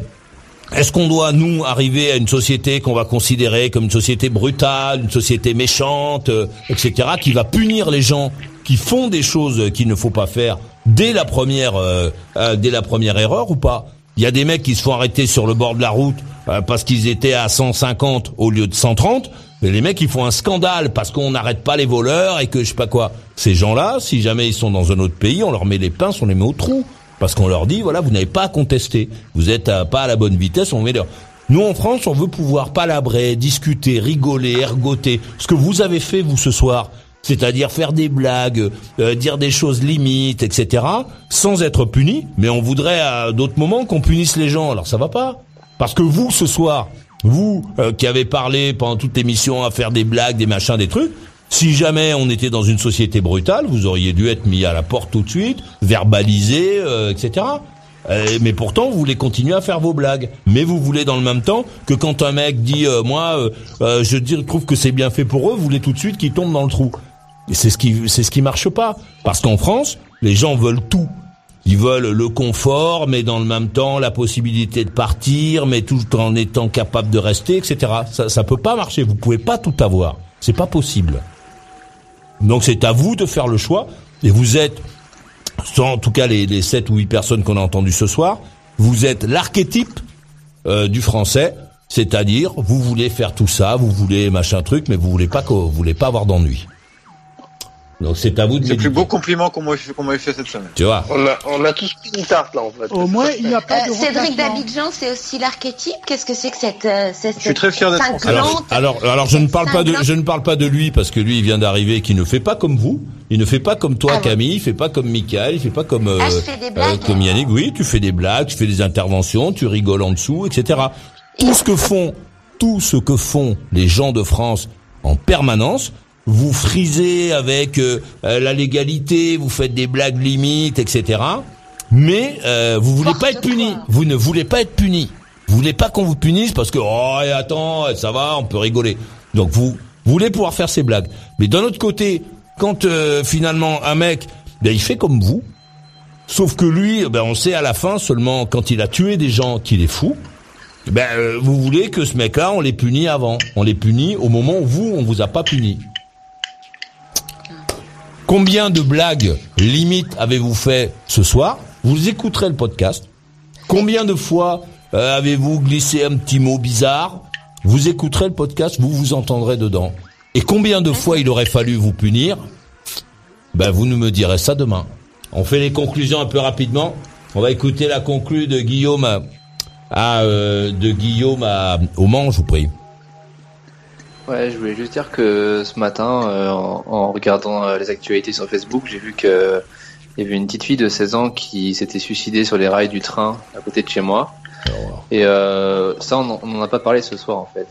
B: est-ce qu'on doit nous arriver à une société qu'on va considérer comme une société brutale, une société méchante, etc., qui va punir les gens qui font des choses qu'il ne faut pas faire dès la première euh, euh, dès la première erreur ou pas? Il y a des mecs qui se font arrêter sur le bord de la route euh, parce qu'ils étaient à 150 au lieu de 130. Mais les mecs, ils font un scandale parce qu'on n'arrête pas les voleurs et que je sais pas quoi. Ces gens-là, si jamais ils sont dans un autre pays, on leur met les pinces, on les met au trou. Parce qu'on leur dit, voilà, vous n'avez pas à contester. Vous êtes pas à la bonne vitesse, on met leur... Nous en France, on veut pouvoir palabrer, discuter, rigoler, ergoter. Ce que vous avez fait vous ce soir, c'est-à-dire faire des blagues, euh, dire des choses limites, etc., sans être puni. Mais on voudrait à d'autres moments qu'on punisse les gens. Alors ça va pas. Parce que vous, ce soir, vous euh, qui avez parlé pendant toute l'émission à faire des blagues, des machins, des trucs, si jamais on était dans une société brutale, vous auriez dû être mis à la porte tout de suite, verbalisé, euh, etc. Euh, mais pourtant, vous voulez continuer à faire vos blagues. Mais vous voulez dans le même temps que quand un mec dit moi, je trouve que c'est bien fait pour eux, vous voulez tout de suite qu'ils tombent dans le trou. C'est ce qui c'est ce qui marche pas. Parce qu'en France, les gens veulent tout. Ils veulent le confort, mais dans le même temps la possibilité de partir, mais tout en étant capable de rester, etc. Ça, ça peut pas marcher. Vous pouvez pas tout avoir. C'est pas possible. Donc c'est à vous de faire le choix. Et vous êtes, sans en tout cas les, les 7 ou 8 personnes qu'on a entendues ce soir, vous êtes l'archétype euh, du français. C'est-à-dire, vous voulez faire tout ça, vous voulez machin truc, mais vous voulez pas vous voulez pas avoir d'ennui. Donc c'est à vous de
D: C'est le plus beau compliment qu'on m'ait fait, qu'on m'avait fait cette semaine.
B: Tu vois.
E: On a, on a tous pris une tarte là en fait.
F: Au moins, il n'y a pas
J: Euh,
F: de
J: Cédric d'Abidjan, c'est aussi l'archétype. Qu'est-ce que c'est que cette, euh, cette
D: Je suis très fier d'être français.
B: Alors, alors, alors, je ne parle pas de, je ne parle pas de lui parce que lui, il vient d'arriver, qui ne fait pas comme vous. Il ne fait pas comme toi, Camille. Il fait pas comme Michael. Il fait pas comme, euh,
J: Ah, je fais des blagues.
B: comme Yannick. Oui, tu fais des blagues, tu fais des interventions, tu rigoles en dessous, etc. Tout ce que font, tout ce que font les gens de France en permanence, vous frisez avec euh, euh, la légalité, vous faites des blagues limites, etc. Mais euh, vous voulez pas être puni. Vous ne voulez pas être puni. Vous voulez pas qu'on vous punisse parce que oh et attends, ça va, on peut rigoler. Donc vous, vous voulez pouvoir faire ces blagues. Mais d'un autre côté, quand euh, finalement un mec, ben, il fait comme vous, sauf que lui, ben, on sait à la fin seulement quand il a tué des gens qu'il est fou. Ben, euh, vous voulez que ce mec-là, on les punit avant. On les punit au moment où vous, on vous a pas puni. Combien de blagues limites avez-vous fait ce soir Vous écouterez le podcast. Combien de fois euh, avez-vous glissé un petit mot bizarre Vous écouterez le podcast, vous vous entendrez dedans. Et combien de fois il aurait fallu vous punir Ben vous nous me direz ça demain. On fait les conclusions un peu rapidement. On va écouter la conclue de Guillaume à, euh, de Guillaume au Mans, je vous prie.
G: Ouais, je voulais juste dire que ce matin, euh, en, en regardant euh, les actualités sur Facebook, j'ai vu que il y avait une petite fille de 16 ans qui s'était suicidée sur les rails du train à côté de chez moi. Et euh, ça, on n'en a pas parlé ce soir en fait.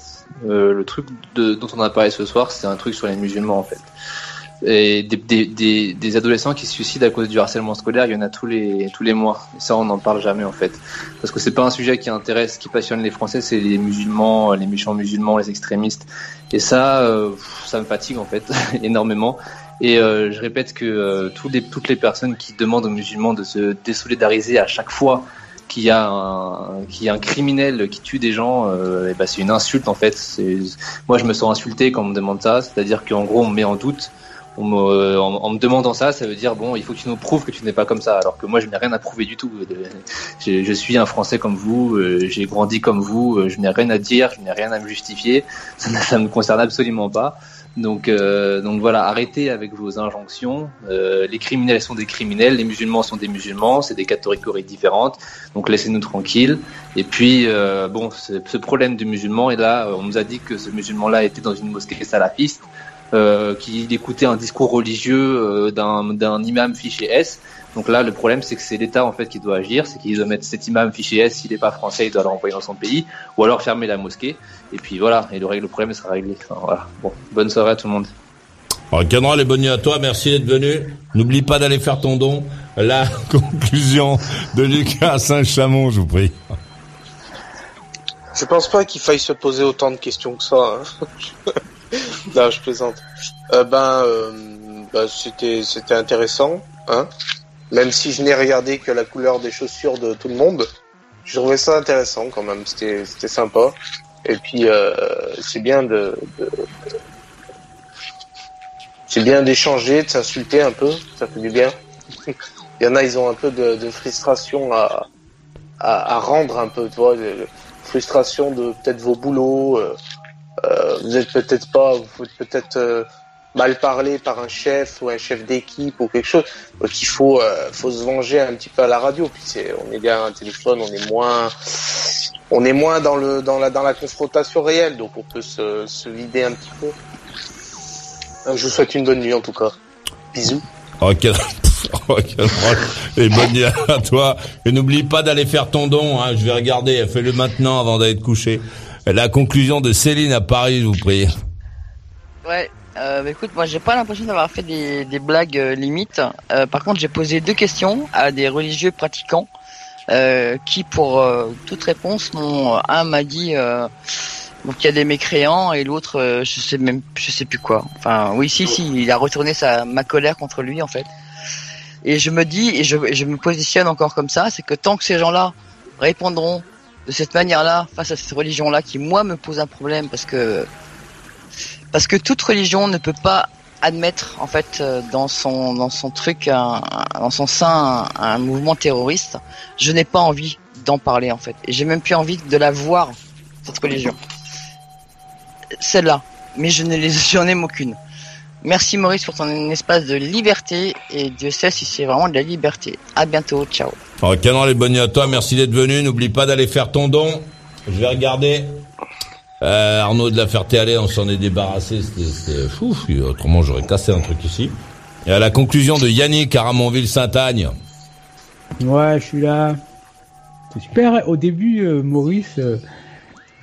G: Euh, le truc de, dont on a parlé ce soir, c'est un truc sur les musulmans en fait. Et des, des, des, des adolescents qui se suicident à cause du harcèlement scolaire, il y en a tous les tous les mois. Et ça, on n'en parle jamais en fait, parce que c'est pas un sujet qui intéresse, qui passionne les Français, c'est les musulmans, les méchants musulmans, les extrémistes. Et ça, euh, ça me fatigue en fait (laughs) énormément. Et euh, je répète que euh, tous les, toutes les personnes qui demandent aux musulmans de se désolidariser à chaque fois qu'il y a un, qu'il y a un criminel qui tue des gens, euh, ben c'est une insulte en fait. C'est, moi, je me sens insulté quand on me demande ça. C'est-à-dire qu'en gros, on me met en doute. Me, euh, en, en me demandant ça, ça veut dire bon, il faut que tu nous prouves que tu n'es pas comme ça. Alors que moi, je n'ai rien à prouver du tout. Je, je suis un Français comme vous. euh, j'ai grandi comme vous. euh, je n'ai rien à dire. Je n'ai rien à me justifier. (laughs) Ça, ne- me concerne absolument pas. Donc, euh, donc voilà, arrêtez avec vos injonctions. Euh, les criminels sont des criminels, les musulmans sont des musulmans, c'est des catégories différentes. Donc laissez-nous tranquilles. Et puis euh, bon, ce, ce problème du musulman, et là, on nous a dit que ce musulman-là était dans une mosquée salafiste, euh, qu'il écoutait un discours religieux euh, d'un d'un imam fiché S. Donc là, le problème, c'est que c'est l'État en fait qui doit agir, c'est qu'il doit mettre cet imam fiché S. S'il n'est pas français, il doit le renvoyer dans son pays, ou alors fermer la mosquée. Et puis voilà, et le, règle- le problème sera réglé. Enfin, voilà. Bon, bonne soirée à tout le monde.
B: Alors, bonnes nuits à toi. Merci d'être venu. N'oublie pas d'aller faire ton don. La (laughs) conclusion de Lucas Saint-Chamond, je vous prie.
E: Je pense pas qu'il faille se poser autant de questions que ça. hein. (laughs) (laughs) non, je plaisante. Euh, ben, euh, bah, c'était c'était intéressant, hein. Même si je n'ai regardé que la couleur des chaussures de tout le monde, je trouvais ça intéressant quand même. C'était c'était sympa. Et puis euh, c'est bien de, de- c'est bien d'échanger, de s'insulter un peu. Ça fait du bien. (laughs) Il y en a, ils ont un peu de, de frustration à, à, à rendre un peu, tu vois, frustration de peut-être vos boulots. Euh, vous êtes peut-être pas, vous êtes peut-être euh, mal parlé par un chef ou un chef d'équipe ou quelque chose. Donc il faut, euh, faut se venger un petit peu à la radio. Puis c'est, on est derrière un téléphone, on est moins, on est moins dans le dans la dans la confrontation réelle, donc on peut se, se vider un petit peu. Euh, Je vous souhaite une bonne nuit en tout cas. Bisous.
B: Oh, quel... (laughs) oh, drôle. Et bonne nuit à toi. Et n'oublie pas d'aller faire ton don. Hein. Je vais regarder. Fais-le maintenant avant d'aller te coucher. La conclusion de Céline à Paris, je vous prie.
I: Ouais, euh, bah, écoute, moi j'ai pas l'impression d'avoir fait des, des blagues euh, limites. Euh, par contre, j'ai posé deux questions à des religieux pratiquants euh, qui, pour euh, toute réponse, m'ont un m'a dit donc il y a des mécréants et l'autre je sais même je sais plus quoi. Enfin oui si si il a retourné sa ma colère contre lui en fait. Et je me dis et je, et je me positionne encore comme ça, c'est que tant que ces gens-là répondront de cette manière-là face à cette religion-là qui moi me pose un problème parce que parce que toute religion ne peut pas admettre en fait euh, dans son truc dans son sein un, un mouvement terroriste. Je n'ai pas envie d'en parler en fait. Et j'ai même plus envie de la voir cette religion. Celle-là mais je ne les (laughs) j'en aime aucune merci Maurice pour ton espace de liberté et Dieu sait si c'est vraiment de la liberté à bientôt ciao
B: Alors, canon les bonnes nuits à toi. Merci d'être venu. N'oublie pas d'aller faire ton don. Je vais regarder. Euh, Arnaud de la Ferté-Alais, on s'en est débarrassé. C'était, c'était fou. Autrement, j'aurais cassé un truc ici. Et à la conclusion de Yannick à Ramonville-Saint-Agne.
F: Ouais, je suis là. C'est super. Au début, euh, Maurice euh,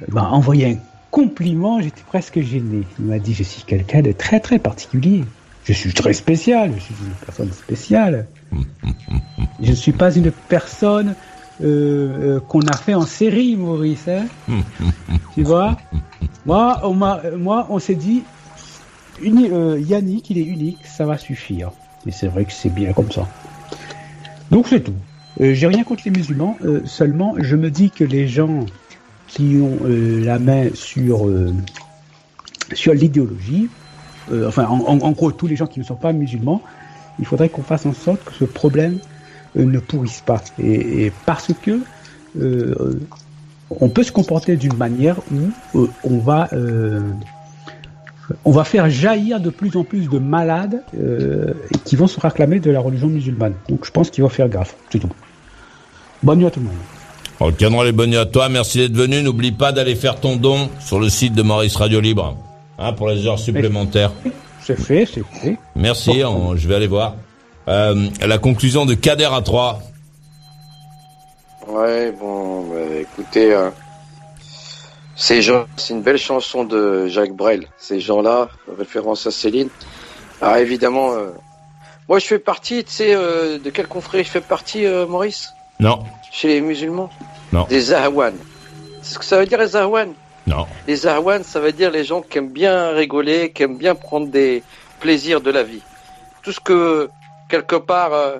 F: m'a envoyé un compliment. J'étais presque gêné. Il m'a dit Je suis quelqu'un de très très particulier. Je suis très spécial. Je suis une personne spéciale. Je ne suis pas une personne euh, euh, qu'on a fait en série, Maurice. hein. tu vois? Moi, on euh, s'est dit Yannick, il est unique, ça va suffire. Et c'est vrai que c'est bien comme ça. Donc c'est tout. J'ai rien contre les musulmans, seulement je me dis que les gens qui ont euh, la main sur euh, sur l'idéologie, euh, enfin en, en- en gros tous les gens qui ne sont pas musulmans, il faudrait qu'on fasse en sorte que ce problème ne pourrisse pas. Et, et parce que euh, on peut se comporter d'une manière où euh, on va euh, on va faire jaillir de plus en plus de malades qui vont se réclamer de la religion musulmane. Donc je pense qu'il va faire gaffe, c'est tout. Bonne nuit à tout le monde.
B: Alors, canon les bonnes nuits à toi. Merci d'être venu. N'oublie pas d'aller faire ton don sur le site de Maurice Radio Libre. Hein, pour les heures supplémentaires.
F: C'est fait, c'est fait.
B: Merci, on- je vais aller voir. Euh, la conclusion de Kader à 3.
K: Ouais, bon, bah, écoutez, euh, ces gens, c'est une belle chanson de Jacques Brel. Ces gens-là, référence à Céline. Alors évidemment, euh, moi je fais partie, tu sais, euh, de quelle confrérie je fais partie, euh, Maurice?
B: Non,
K: Chez les musulmans
B: non,
K: Des Zahawan. C'est ce que ça veut dire les Zahawan
B: non.
K: Les Zahawan, ça veut dire les gens qui aiment bien rigoler, qui aiment bien prendre des plaisirs de la vie. Tout ce que, quelque part, euh,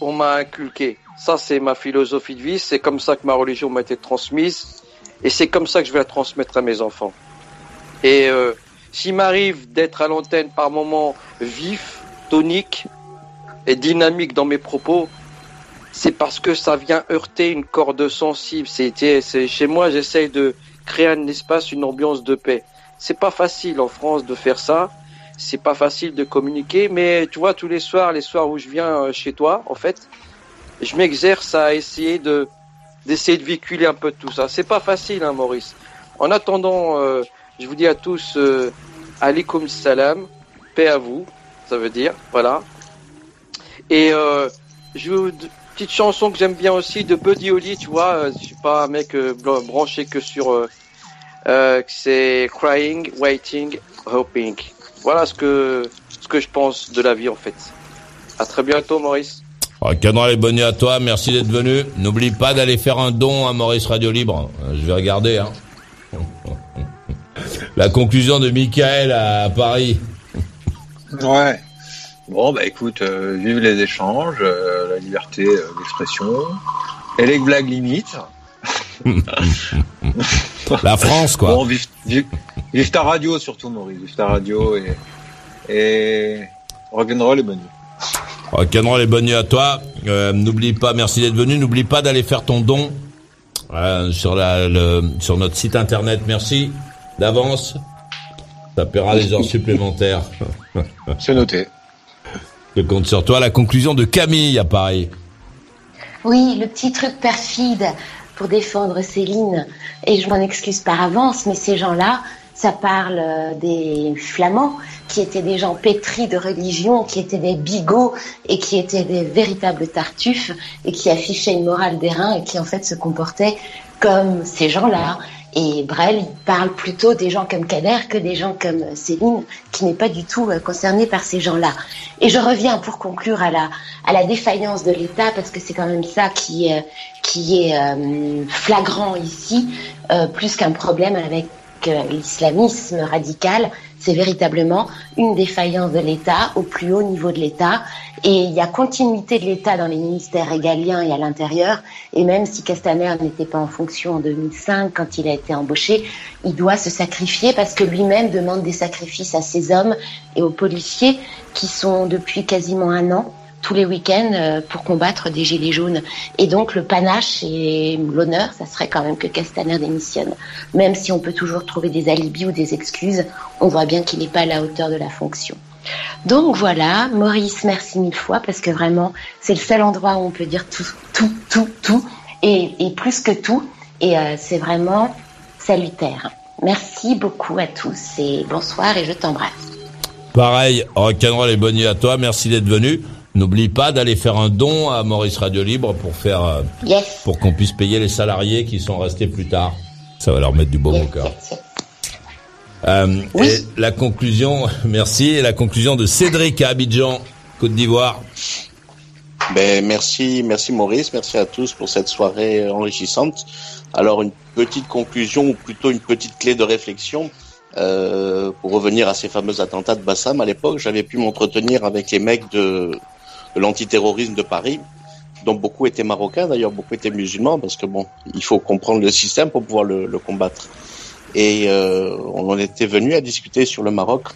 K: on m'a inculqué. Ça, c'est ma philosophie de vie. C'est comme ça que ma religion m'a été transmise. Et c'est comme ça que je vais la transmettre à mes enfants. Et euh, s'il m'arrive d'être à l'antenne par moments vif, tonique et dynamique dans mes propos, c'est parce que ça vient heurter une corde sensible. C'est chez moi, j'essaye de créer un espace, une ambiance de paix. C'est pas facile en France de faire ça. C'est pas facile de communiquer, mais tu vois, tous les soirs, les soirs où je viens euh, chez toi, en fait, je m'exerce à essayer de d'essayer de véhiculer un peu tout ça. C'est pas facile, hein, Maurice. En attendant, euh, je vous dis à tous, euh, salam, paix à vous, ça veut dire, voilà. Et euh, je vous petite chanson que j'aime bien aussi de Buddy Holly, tu vois. euh, je suis pas un mec euh, branché que sur. Euh, euh, c'est Crying, Waiting, Hoping. Voilà ce que ce que je pense de la vie en fait. À très bientôt, Maurice.
B: Alors, canon les bonnes nuits à toi. Merci d'être venu. N'oublie pas d'aller faire un don à Maurice Radio Libre. Je vais regarder. Hein. (laughs) La conclusion de Michael à Paris.
D: Ouais. Bon, bah écoute, euh, vive les échanges, euh, la liberté euh, d'expression, et les blagues limites. (laughs)
B: La France, quoi.
D: Bon, vive, vive- vive ta radio surtout, Maurice. Vive ta radio et, et rock'n'roll et bonne nuit.
B: Alors, canon les bonnes nuits à toi. Euh, N'oublie pas, merci d'être venu. N'oublie pas d'aller faire ton don euh, sur, la, le, sur notre site internet. Merci d'avance. Ça paiera les heures supplémentaires.
D: C'est noté.
B: Je compte sur toi. La conclusion de Camille à Paris.
J: Oui, le petit truc perfide. pour défendre Céline, et je m'en excuse par avance, mais ces gens-là, ça parle euh, des flamands qui étaient des gens pétris de religion, qui étaient des bigots et qui étaient des véritables tartuffes et qui affichaient une morale d'airain et qui en fait se comportaient comme ces gens-là. Et Brel, parle plutôt des gens comme Kader que des gens comme Céline, qui n'est pas du tout euh, concernée par ces gens-là. Et je reviens pour conclure à la, à la défaillance de l'État, parce que c'est quand même ça qui, euh, qui est euh, flagrant ici, plus qu'un problème avec l'islamisme radical, c'est véritablement une défaillance de l'État au plus haut niveau de l'État. Et il y a continuité de l'État dans les ministères régaliens et à l'intérieur. Et même si Castaner n'était pas en fonction en 2005 quand il a été embauché, il doit se sacrifier parce que lui-même demande des sacrifices à ses hommes et aux policiers qui sont depuis quasiment un an tous les week-ends euh, pour combattre des gilets jaunes. Et donc le panache et l'honneur, ça serait quand même que Castaner démissionne. Même si on peut toujours trouver des alibis ou des excuses, on voit bien qu'il n'est pas à la hauteur de la fonction. Donc voilà, Maurice, merci mille fois parce que vraiment, c'est le seul endroit où on peut dire tout, tout, tout, tout et, plus que tout. Et euh, c'est vraiment salutaire. Merci beaucoup à tous et bonsoir et je t'embrasse.
B: Pareil, rock'n'roll et bonne nuit à toi. Merci d'être venu. N'oublie pas d'aller faire un don à Maurice Radio Libre pour faire, euh, pour qu'on puisse payer les salariés qui sont restés plus tard. Ça va leur mettre du beau au cœur. Euh, et la conclusion, (laughs) merci, et la conclusion de Cédric à Abidjan, Côte d'Ivoire.
H: Ben, merci, merci Maurice, merci à tous pour cette soirée enrichissante. Alors, une petite conclusion, ou plutôt une petite clé de réflexion. Euh, pour revenir à ces fameux attentats de Bassam, à l'époque, j'avais pu m'entretenir avec les mecs de, de l'antiterrorisme de Paris, dont beaucoup étaient marocains, d'ailleurs beaucoup étaient musulmans, parce que bon, il faut comprendre le système pour pouvoir le, le combattre. Et euh, on en était venu à discuter sur le Maroc.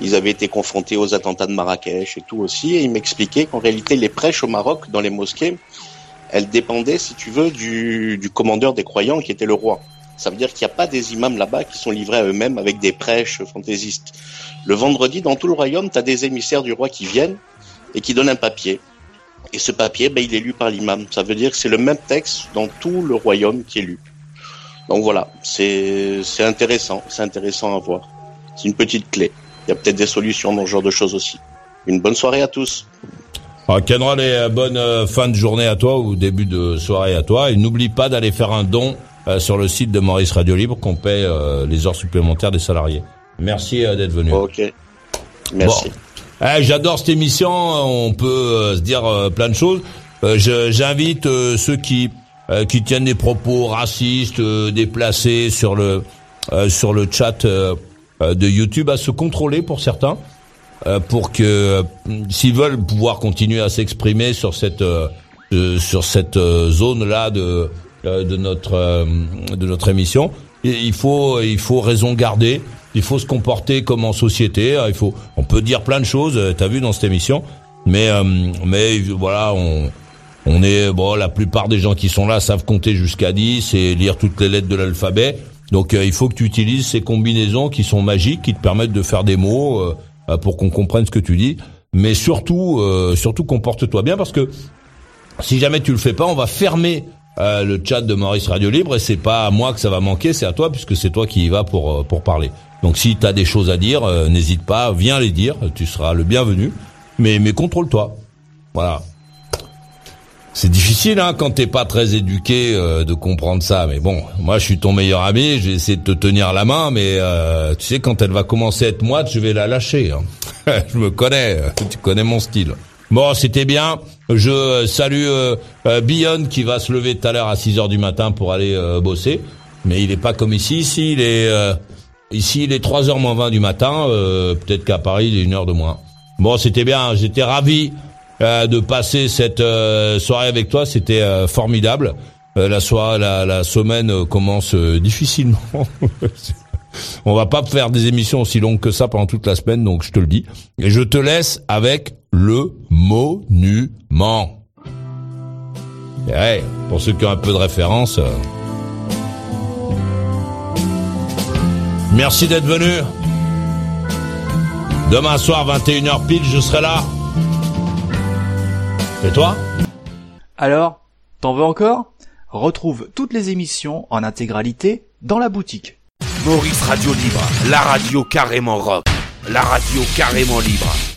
H: Ils avaient été confrontés aux attentats de Marrakech et tout aussi, et ils m'expliquaient qu'en réalité les prêches au Maroc, dans les mosquées, elles dépendaient, si tu veux, du, du commandeur des croyants qui était le roi. Ça veut dire qu'il n'y a pas des imams là-bas qui sont livrés à eux-mêmes avec des prêches fantaisistes. Le vendredi, dans tout le royaume, tu as des émissaires du roi qui viennent et qui donne un papier. Et ce papier, ben, il est lu par l'imam. Ça veut dire que c'est le même texte dans tout le royaume qui est lu. Donc voilà, c'est intéressant, c'est intéressant à voir. C'est une petite clé. Il y a peut-être des solutions dans ce genre de choses aussi. Une bonne soirée à tous.
B: Ah, Kenron, et euh, bonne euh, fin de journée à toi ou début de soirée à toi. Et n'oublie pas d'aller faire un don euh, sur le site de Maurice Radio Libre qu'on paie les heures supplémentaires des salariés. Merci d'être venu.
H: Ok. Merci.
B: Eh, j'adore cette émission. On peut euh, se dire euh, plein de choses. Euh, j'invite ceux qui qui tiennent des propos racistes, déplacés sur le sur le chat de YouTube à se contrôler pour certains, pour que s'ils veulent pouvoir continuer à s'exprimer sur cette sur cette zone là de de notre de notre émission, il faut il faut raison garder il faut se comporter comme en société. Hein, il faut, on peut dire plein de choses. Euh, t'as vu dans cette émission, mais euh, mais voilà, on on est bon. La plupart des gens qui sont là savent compter jusqu'à 10 et lire toutes les lettres de l'alphabet. Donc euh, il faut que tu utilises ces combinaisons qui sont magiques, qui te permettent de faire des mots pour qu'on comprenne ce que tu dis. Mais surtout, surtout comporte-toi bien parce que si jamais tu le fais pas, on va fermer le chat de Maurice Radio Libre et c'est pas à moi que ça va manquer, c'est à toi puisque c'est toi qui y vas pour pour parler. Donc si tu as des choses à dire, euh, n'hésite pas, viens les dire, tu seras le bienvenu. Mais, mais contrôle-toi. Voilà. C'est difficile hein, quand t'es pas très éduqué euh, de comprendre ça, mais bon, moi je suis ton meilleur ami, je vais essayer de te tenir la main, mais euh, tu sais quand elle va commencer à être moite, je vais la lâcher. Hein. (laughs) je me connais, tu connais mon style. Bon, c'était bien. Je salue euh, Billon qui va se lever tout à l'heure à 6 heures du matin pour aller bosser, mais il est pas comme ici. Ici, il est Ici, il est 3h moins 20 du matin. Euh, peut-être qu'à Paris, il est une heure de moins. Bon, c'était bien. J'étais ravi euh, de passer cette euh, soirée avec toi. C'était formidable. la soirée, la, la semaine commence difficilement. (laughs) On va pas faire des émissions aussi longues que ça pendant toute la semaine, donc je te le dis. Et je te laisse avec le monument. Ouais, pour ceux qui ont un peu de référence. Merci d'être venu. Demain soir, 21h pile, je serai là. Et toi?
R: Alors, t'en veux encore?
N: Retrouve toutes les émissions en intégralité dans la boutique.
R: Maurice Radio Libre, la radio carrément rock, la radio carrément libre.